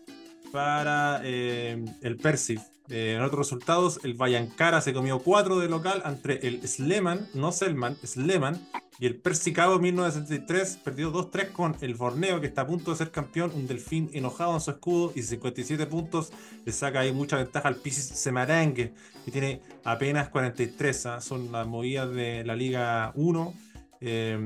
para eh, el Persif. Eh, en otros resultados, el Vallancara se comió 4 de local entre el Sleman, no Selman, Sleman, y el Persicabo 1963 perdió 2-3 con el Borneo, que está a punto de ser campeón, un delfín enojado en su escudo y 57 puntos. Le saca ahí mucha ventaja al Pisis Semarangue, que tiene apenas 43. ¿ah? Son las movidas de la Liga 1, eh,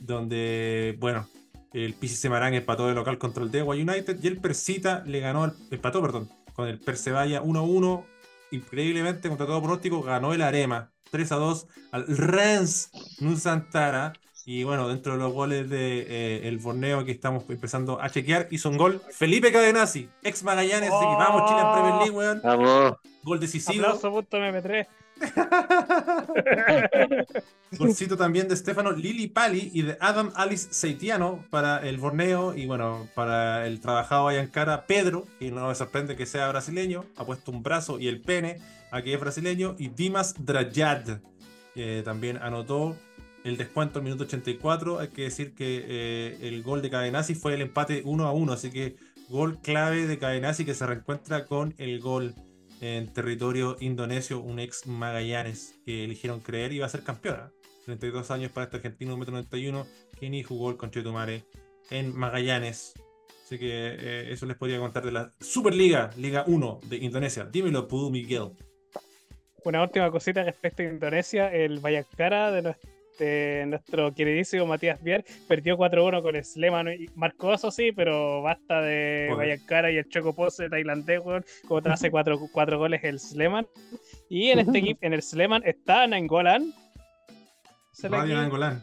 donde, bueno, el Pisis Semarang empató de local contra el Dewa United y el Persita le ganó, el, empató, perdón, con el Persevalla 1-1. Increíblemente, contra todo pronóstico, ganó el Arema 3-2 al Rens Nusantara. Y bueno, dentro de los goles de eh, el Borneo que estamos empezando a chequear, hizo un gol Felipe Cadenazzi, ex Magallanes. que vamos, Chile en Premier League, weón. Vamos. Gol decisivo. Aplauso.mp3. Golcito también de Stefano Lili Pali y de Adam Alice Seitiano para el Borneo y bueno, para el trabajado Ayancara Pedro, que no me sorprende que sea brasileño, ha puesto un brazo y el pene a que es brasileño, y Dimas Drajad, que también anotó el descuento al minuto 84. Hay que decir que eh, el gol de Cadenazzi fue el empate 1 a 1, así que gol clave de Cadenazzi que se reencuentra con el gol en territorio indonesio, un ex Magallanes que eligieron creer iba a ser campeona. 32 años para este argentino, 1,91m, que ni jugó el Conchetumare en Magallanes. Así que eh, eso les podría contar de la Superliga, Liga 1 de Indonesia. Dímelo, Pudu Miguel. Una última cosita respecto a Indonesia, el Vallancara de, nues- de nuestro queridísimo Matías Bier perdió 4-1 con el Sleman. y Marcó eso sí, pero basta de. Vallancara y el Choco Pose tailandés, weón, como te hace 4 cuatro goles el Sleman. Y en este equipo, en el Sleman está Nangolan. ¿Se la Radio aquí? Angolán,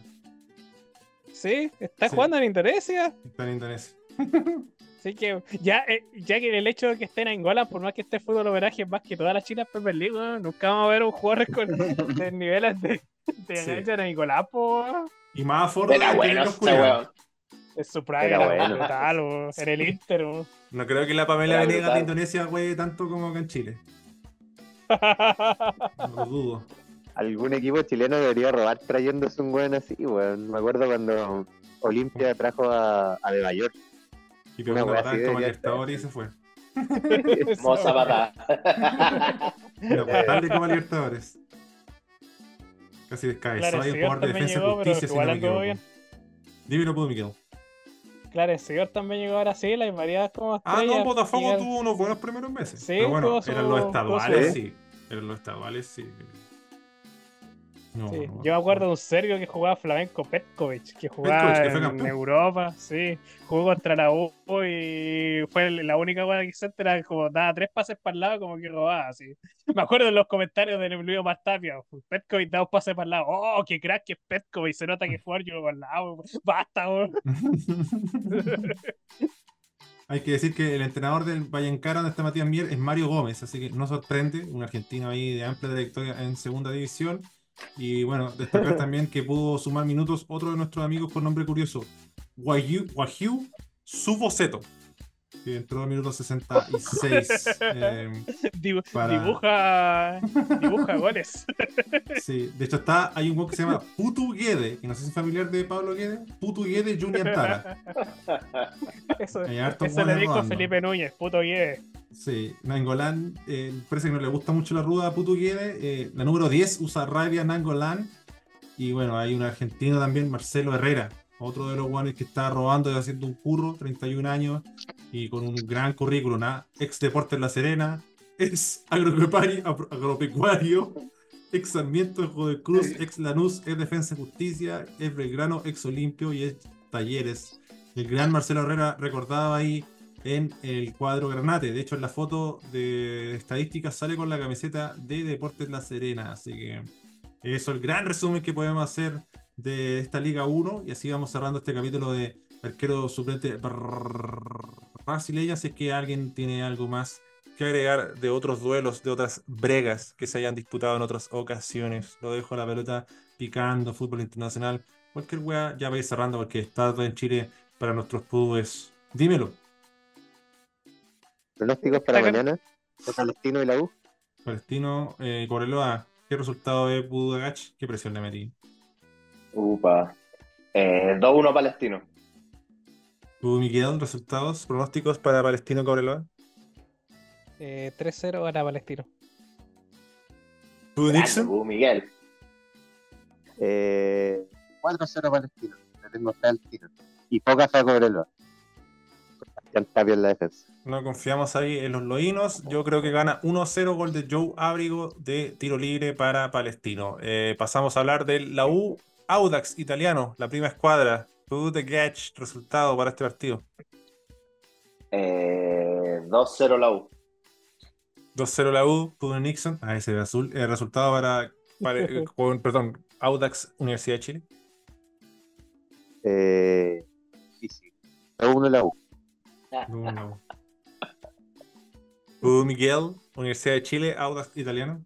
Sí, está Sí. jugando en Indonesia. está en Indonesia. Así que ya, eh, ya que el hecho de que esté en Angola, por más que esté fútbol homenaje más que todas las chinas Premier League, weón, nunca vamos a ver un jugador con de niveles de, de Sí. en Angola, po. Y más que bueno culiados. weón. Es su prime, Era era bueno. brutal, weón. en el Inter. No creo que la Pamela Venegas de. Indonesia juegue tanto como acá en Chile. No lo dudo. Algún equipo chileno debería robar trayéndose un weón así, weón. Me acuerdo cuando Olimpia trajo a, a De York. Y pegó Una patada estar. Libertadores y se fue. Moza patada. Una patada de Copa Libertadores. Casi descabezó Claro, ahí el un jugador de defensa y llegó, pero justicia, si no me bien. Dímelo, puedo, Miguel. Claro, el señor también llegó a Brasil, hay varias como Ah, no, estrellas Botafogo tuvo unos buenos primeros meses. Sí, Pero bueno, eran los estaduales, su- sí. Eran los estaduales, sí. No, Sí, no, yo me acuerdo de un serbio que jugaba Flamenco Petkovic, que jugaba Petkovic, que fue en. Europa, sí, jugó contra la U y fue la única buena que hizo era como daba tres pases para el lado como que robaba, así. Me acuerdo en los comentarios del Emilio Martapia, Petkovic da un pase para el lado, oh, qué crack que es Petkovic, se nota que fue yo para el lado, basta, weón. Hay que decir que el entrenador del Vallencara, donde está Matías Mier, es Mario Gómez, así que no sorprende, un argentino ahí de amplia trayectoria en segunda división. Y bueno, destacar también que pudo sumar minutos otro de nuestros amigos con nombre curioso, Wahyu, Suboseto, que entró en minutos 66. eh, Dibu- Para- Dibuja, dibuja goles. sí, de hecho está, hay un juego que se llama Putu Guede, que no sé si es familiar de Pablo Guede, Putu Guede Junior Tara. Eso, eso le dijo. Felipe Núñez, puto guie. Sí, Nangolan, eh, parece que no le gusta mucho la ruda a Putu Guede. eh, la número 10 usa Rabia Nangolan. Y bueno, hay un argentino también, Marcelo Herrera, otro de los guanes que está robando y haciendo un curro, 31 años, y con un gran currículum, ¿ah? ex Deportes La Serena, ex agropecuario, agro- agropecuario, ex Sarmiento, ex Joder Cruz, ex Lanús, ex Defensa y Justicia, ex Belgrano, ex Olimpio y ex Talleres. El gran Marcelo Herrera recordaba ahí en el cuadro Granate. De hecho, en la foto de estadísticas sale con la camiseta de Deportes La Serena. Así que eso es el gran resumen que podemos hacer de esta Liga 1. Y así vamos cerrando este capítulo de arquero suplente brasileña. Si es que alguien tiene algo más que agregar de otros duelos, de otras bregas que se hayan disputado en otras ocasiones. Lo dejo la pelota picando, fútbol internacional. Cualquier weá, ya vais cerrando porque está todo en Chile para nuestros pubes. Dímelo. Pronósticos para mañana. de Palestino y la U. Palestino, eh, Cobreloa, ¿qué resultado de Budagach? ¿Qué presión le metí? Upa. Eh, 2-1 Palestino. ¿Tú, Miguel, resultados, pronósticos para Palestino Cobreloa? Eh, 3-0 gana Palestino. ¿Tú, Grande, Dixon? Bu, Miguel. Eh, 4-0 Palestino. Le tengo fe al tiro. Y poca fe a Cobreloa. Sebastián Tapia en la defensa. No confiamos ahí en los loínos. Yo creo que gana 1-0 gol de Joe Abrigo de tiro libre para Palestino. Eh, pasamos a hablar de la U Audax italiano, la prima escuadra. Tú de Gach, resultado para este partido. Eh, 2-0 la U. 2-0 la U, Pudo Nixon. Ahí se ve azul. El resultado para, para- eh, con- perdón, Audax Universidad de Chile. Eh, difícil. 1 la U. 2-1 la U. Pudo Miguel, Universidad de Chile, Audax italiano.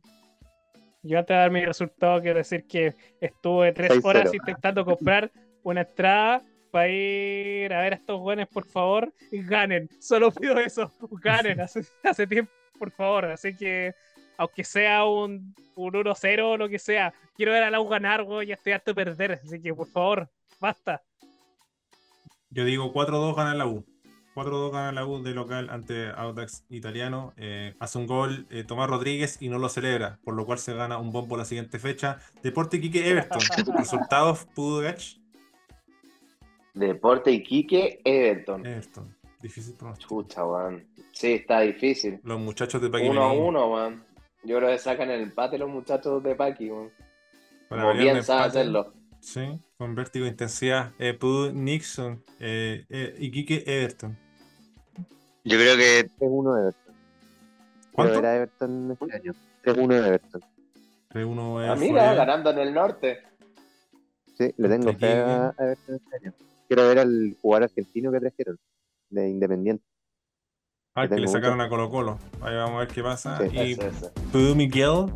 Yo antes de dar mi resultado, quiero decir que estuve tres 6-0. horas intentando comprar una entrada para ir a ver a estos buenos, por favor, ganen. Solo pido eso, ganen hace, hace tiempo, por favor. Así que, aunque sea un, un 1-0 o lo que sea, quiero ver a la U ganar, güey, ya estoy harto de perder. Así que, por favor, basta. Yo digo 4-2 gana la U. 4-2 gana la U de local ante Audax italiano. Eh, hace un gol eh, Tomás Rodríguez y no lo celebra, por lo cual se gana un bombo la siguiente fecha. Deporte Quique Everton. Resultados Pudo Gach. Deporte Iquique, Everton. Everton. Difícil pronóstico. Chucha, weón. Sí, está difícil. Los muchachos de Paqui 1 a Medellín. 1, weón. Yo creo que sacan el empate los muchachos de Paqui, weón. Para Como empate. hacerlo. Sí, con vértigo de intensidad. Eh, Pudo Nixon. Eh, eh, Iquique Everton. Yo creo que 3-1 Everton. ¿Cuánto? ver a Everton este año. 3-1 Everton. 3-1 Ah, mira, ganando en el norte. Sí, le tengo Aquí, fe a, a Everton este año. Quiero ver al jugador argentino que trajeron. De Independiente. Ah, que le tengo sacaron mucho. a Colo Colo. Ahí vamos a ver qué pasa. Sí. Y. Pudo Miguel.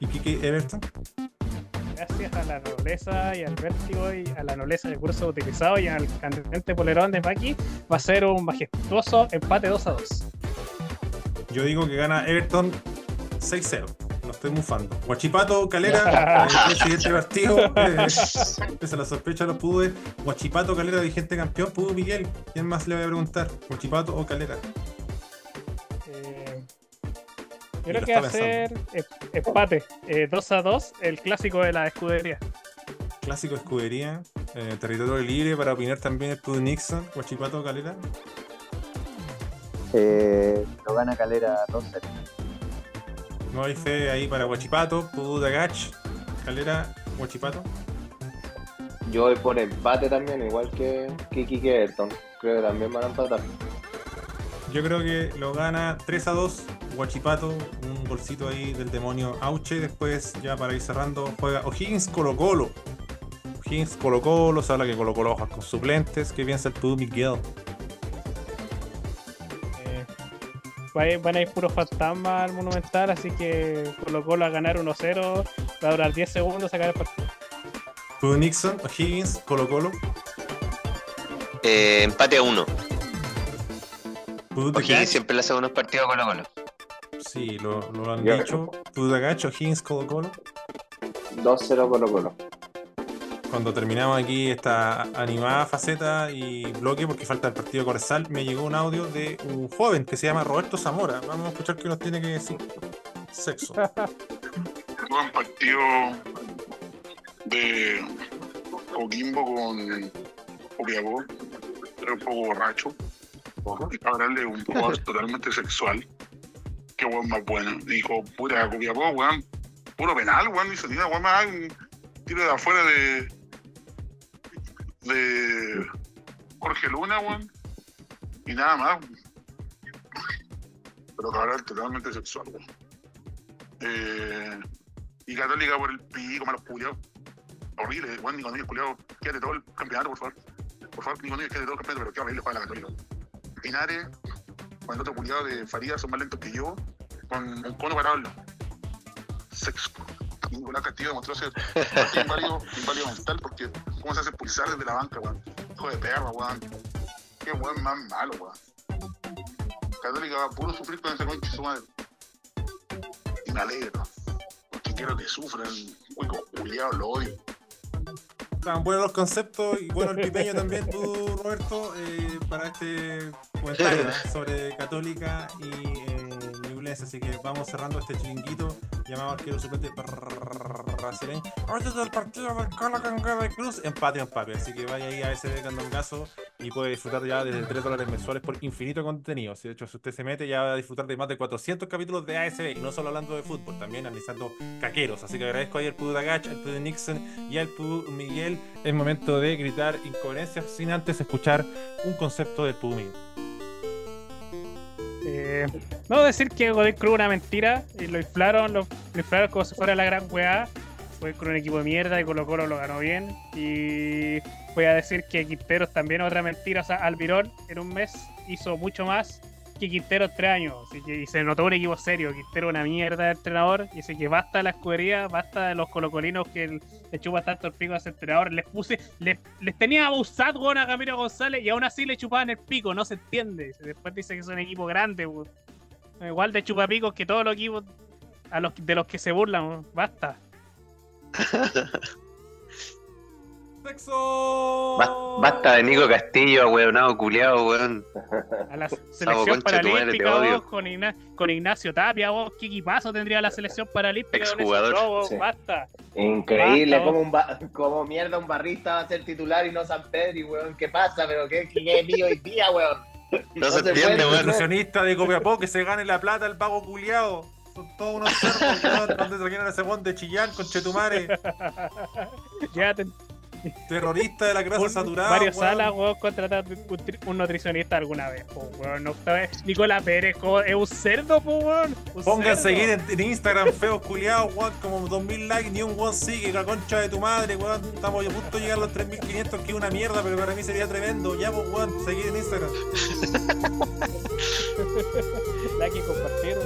Iquique Everton. Gracias a la nobleza y al vértigo y a la nobleza del curso utilizado y al candente polerón de Paqui, va a ser un majestuoso empate 2 a 2. Yo digo que gana Everton 6-0. No estoy mufando. Guachipato, Calera, el siguiente partido. Eh, pese a la sospecha de los pude. Guachipato, Calera, vigente campeón. Pudo Miguel. ¿Quién más le voy a preguntar? ¿Guachipato o Calera? Eh, Yo lo creo que va a ser em- empate. eh, 2 a 2, el clásico de la escudería. Clásico escudería. eh, territorio libre para opinar también el Pudo Nixon. Guachipato, Calera. Eh, lo gana Calera 2-0. No hay fe ahí para Guachipato. Pudo Dagach. Calera, Guachipato. Yo voy por empate también, igual que Kiki que Everton. Creo que también van a empatar. Yo creo que lo gana 3 a 2. Guachipato, un bolsito ahí del demonio Auche. Después, ya para ir cerrando, juega O'Higgins Colo Colo. O'Higgins Colo Colo, se habla que Colo Colo con suplentes. ¿Qué piensa el Pudu Miguel? Van a ir puros fantasmas al Monumental, así que Colo Colo a ganar 1-0. Va a durar 10 segundos sacar el partido. Pudu Nixon, O'Higgins, Colo Colo. Eh, empate a uno. Pudu O'Higgins Dagach. siempre le hace unos partidos con Colo. Sí, lo, lo han Ya. dicho. Pudu Dagach, O'Higgins, Colo Colo. 2-0 Colo Colo. Cuando terminamos aquí esta animada faceta y bloque, porque falta el partido Corsal, me llegó un audio de un joven que se llama Roberto Zamora. Vamos a escuchar qué nos tiene que decir. Sexo. buen partido de Coquimbo con Copiapó. Era un poco borracho. Hablarle un jugador totalmente sexual. Qué weón más bueno. Dijo, puta, Copiapó, weón. Puro penal, weón. Dice, mira, weón, más un tiro de afuera de. De. Jorge Luna, weón. Y nada más. Pero cabrón, totalmente sexual, weón. Eh, y Católica por el pico, malos culiados. Horrible, Juan Nico Núñez, culiado. Quédate todo el campeonato, por favor. Por favor, Nico Núñez, quédate todo el campeonato, pero qué horrible juega la Católica. Pinares, con el otro culiado de Farías, son más lentos que yo, con un cono parado. Sexo. Nicolás Castillo demostró ser inválido, inválido mental porque cómo se hace expulsar desde la banca, weón. Hijo de perra, weón. Qué weón más malo, weón. Católica va a puro sufrir con ese conche su madre. Y me alegro. Porque quiero que sufran. Hueco culiado, lo odio. Estaban buenos los conceptos y bueno el pipeño también, tú, Roberto, eh, para este comentario sobre Católica y eh, Así que vamos cerrando este chiringuito llamado arquero suplente brasileño. Hoy es el partido del Colo con Godoy Cruz. Empate, empate. Así que vaya ahí a ese Candongazo y puede disfrutar ya desde 3 dólares mensuales por infinito contenido. Si de hecho, si usted se mete, ya va a disfrutar de más de 400 capítulos de ASB. Y no solo hablando de fútbol, también analizando caqueros. Así que agradezco ahí al Pudu Dagach, al Pudu Nixon y al Pudu Miguel. Es momento de gritar incoherencias sin antes escuchar un concepto del Pudu Miguel. Eh, no decir que Godoy Cruz una mentira y lo inflaron, lo, inflaron como si fuera la gran weá. Fue con un equipo de mierda y Colo Colo lo ganó bien. Y voy a decir que Quinteros también otra mentira. O sea, Almirón en un mes hizo mucho más que Quintero tres años. Así que, y se notó un equipo serio. Quintero una mierda de entrenador. Y así que basta la escudería, basta los colocolinos que le chupan tanto el pico a ese entrenador. Les puse, les, les tenía abusado a Camilo González y aún así le chupaban el pico. No se entiende. Después dice que es un equipo grande. Igual de chupapicos que todos los equipos de los que se burlan. Basta. ¡Sexo! Bas- Basta de Nico Castillo, weonado, culiado, weón. A la selección paralímpica vos, con, Igna- con Ignacio Tapia, vos, ¿qué equipazo tendría la selección paralímpica? Exjugador. Sí. Basta. Increíble, Basta, como, un ba- como mierda un barrista va a ser titular y no San Pedro, weón. ¿Qué pasa? ¿Pero qué, qué, mío hoy día, weón? No se puede entiende, El weón. de Copiapó que se gane la plata el pago culiado. Son todos unos cerdos, weón. ¿Dónde trajeron a ese weón de Chillán con Chetumare? Ya te, Terrorista de la grasa un- saturada. varios weón. salas, weón, contratar un, tri- un nutricionista alguna vez, po, weón. No, Nicolás Pérez, es un cerdo, po, weón. Pongan seguir en, en Instagram, feos culiados, weón, como 2000 likes, ni un weón sigue, la concha de tu madre, weón. Estamos a punto de llegar a los 3500, que es una mierda, pero para mí sería tremendo. Ya, pues, weón, seguir en Instagram. Like y compartieron.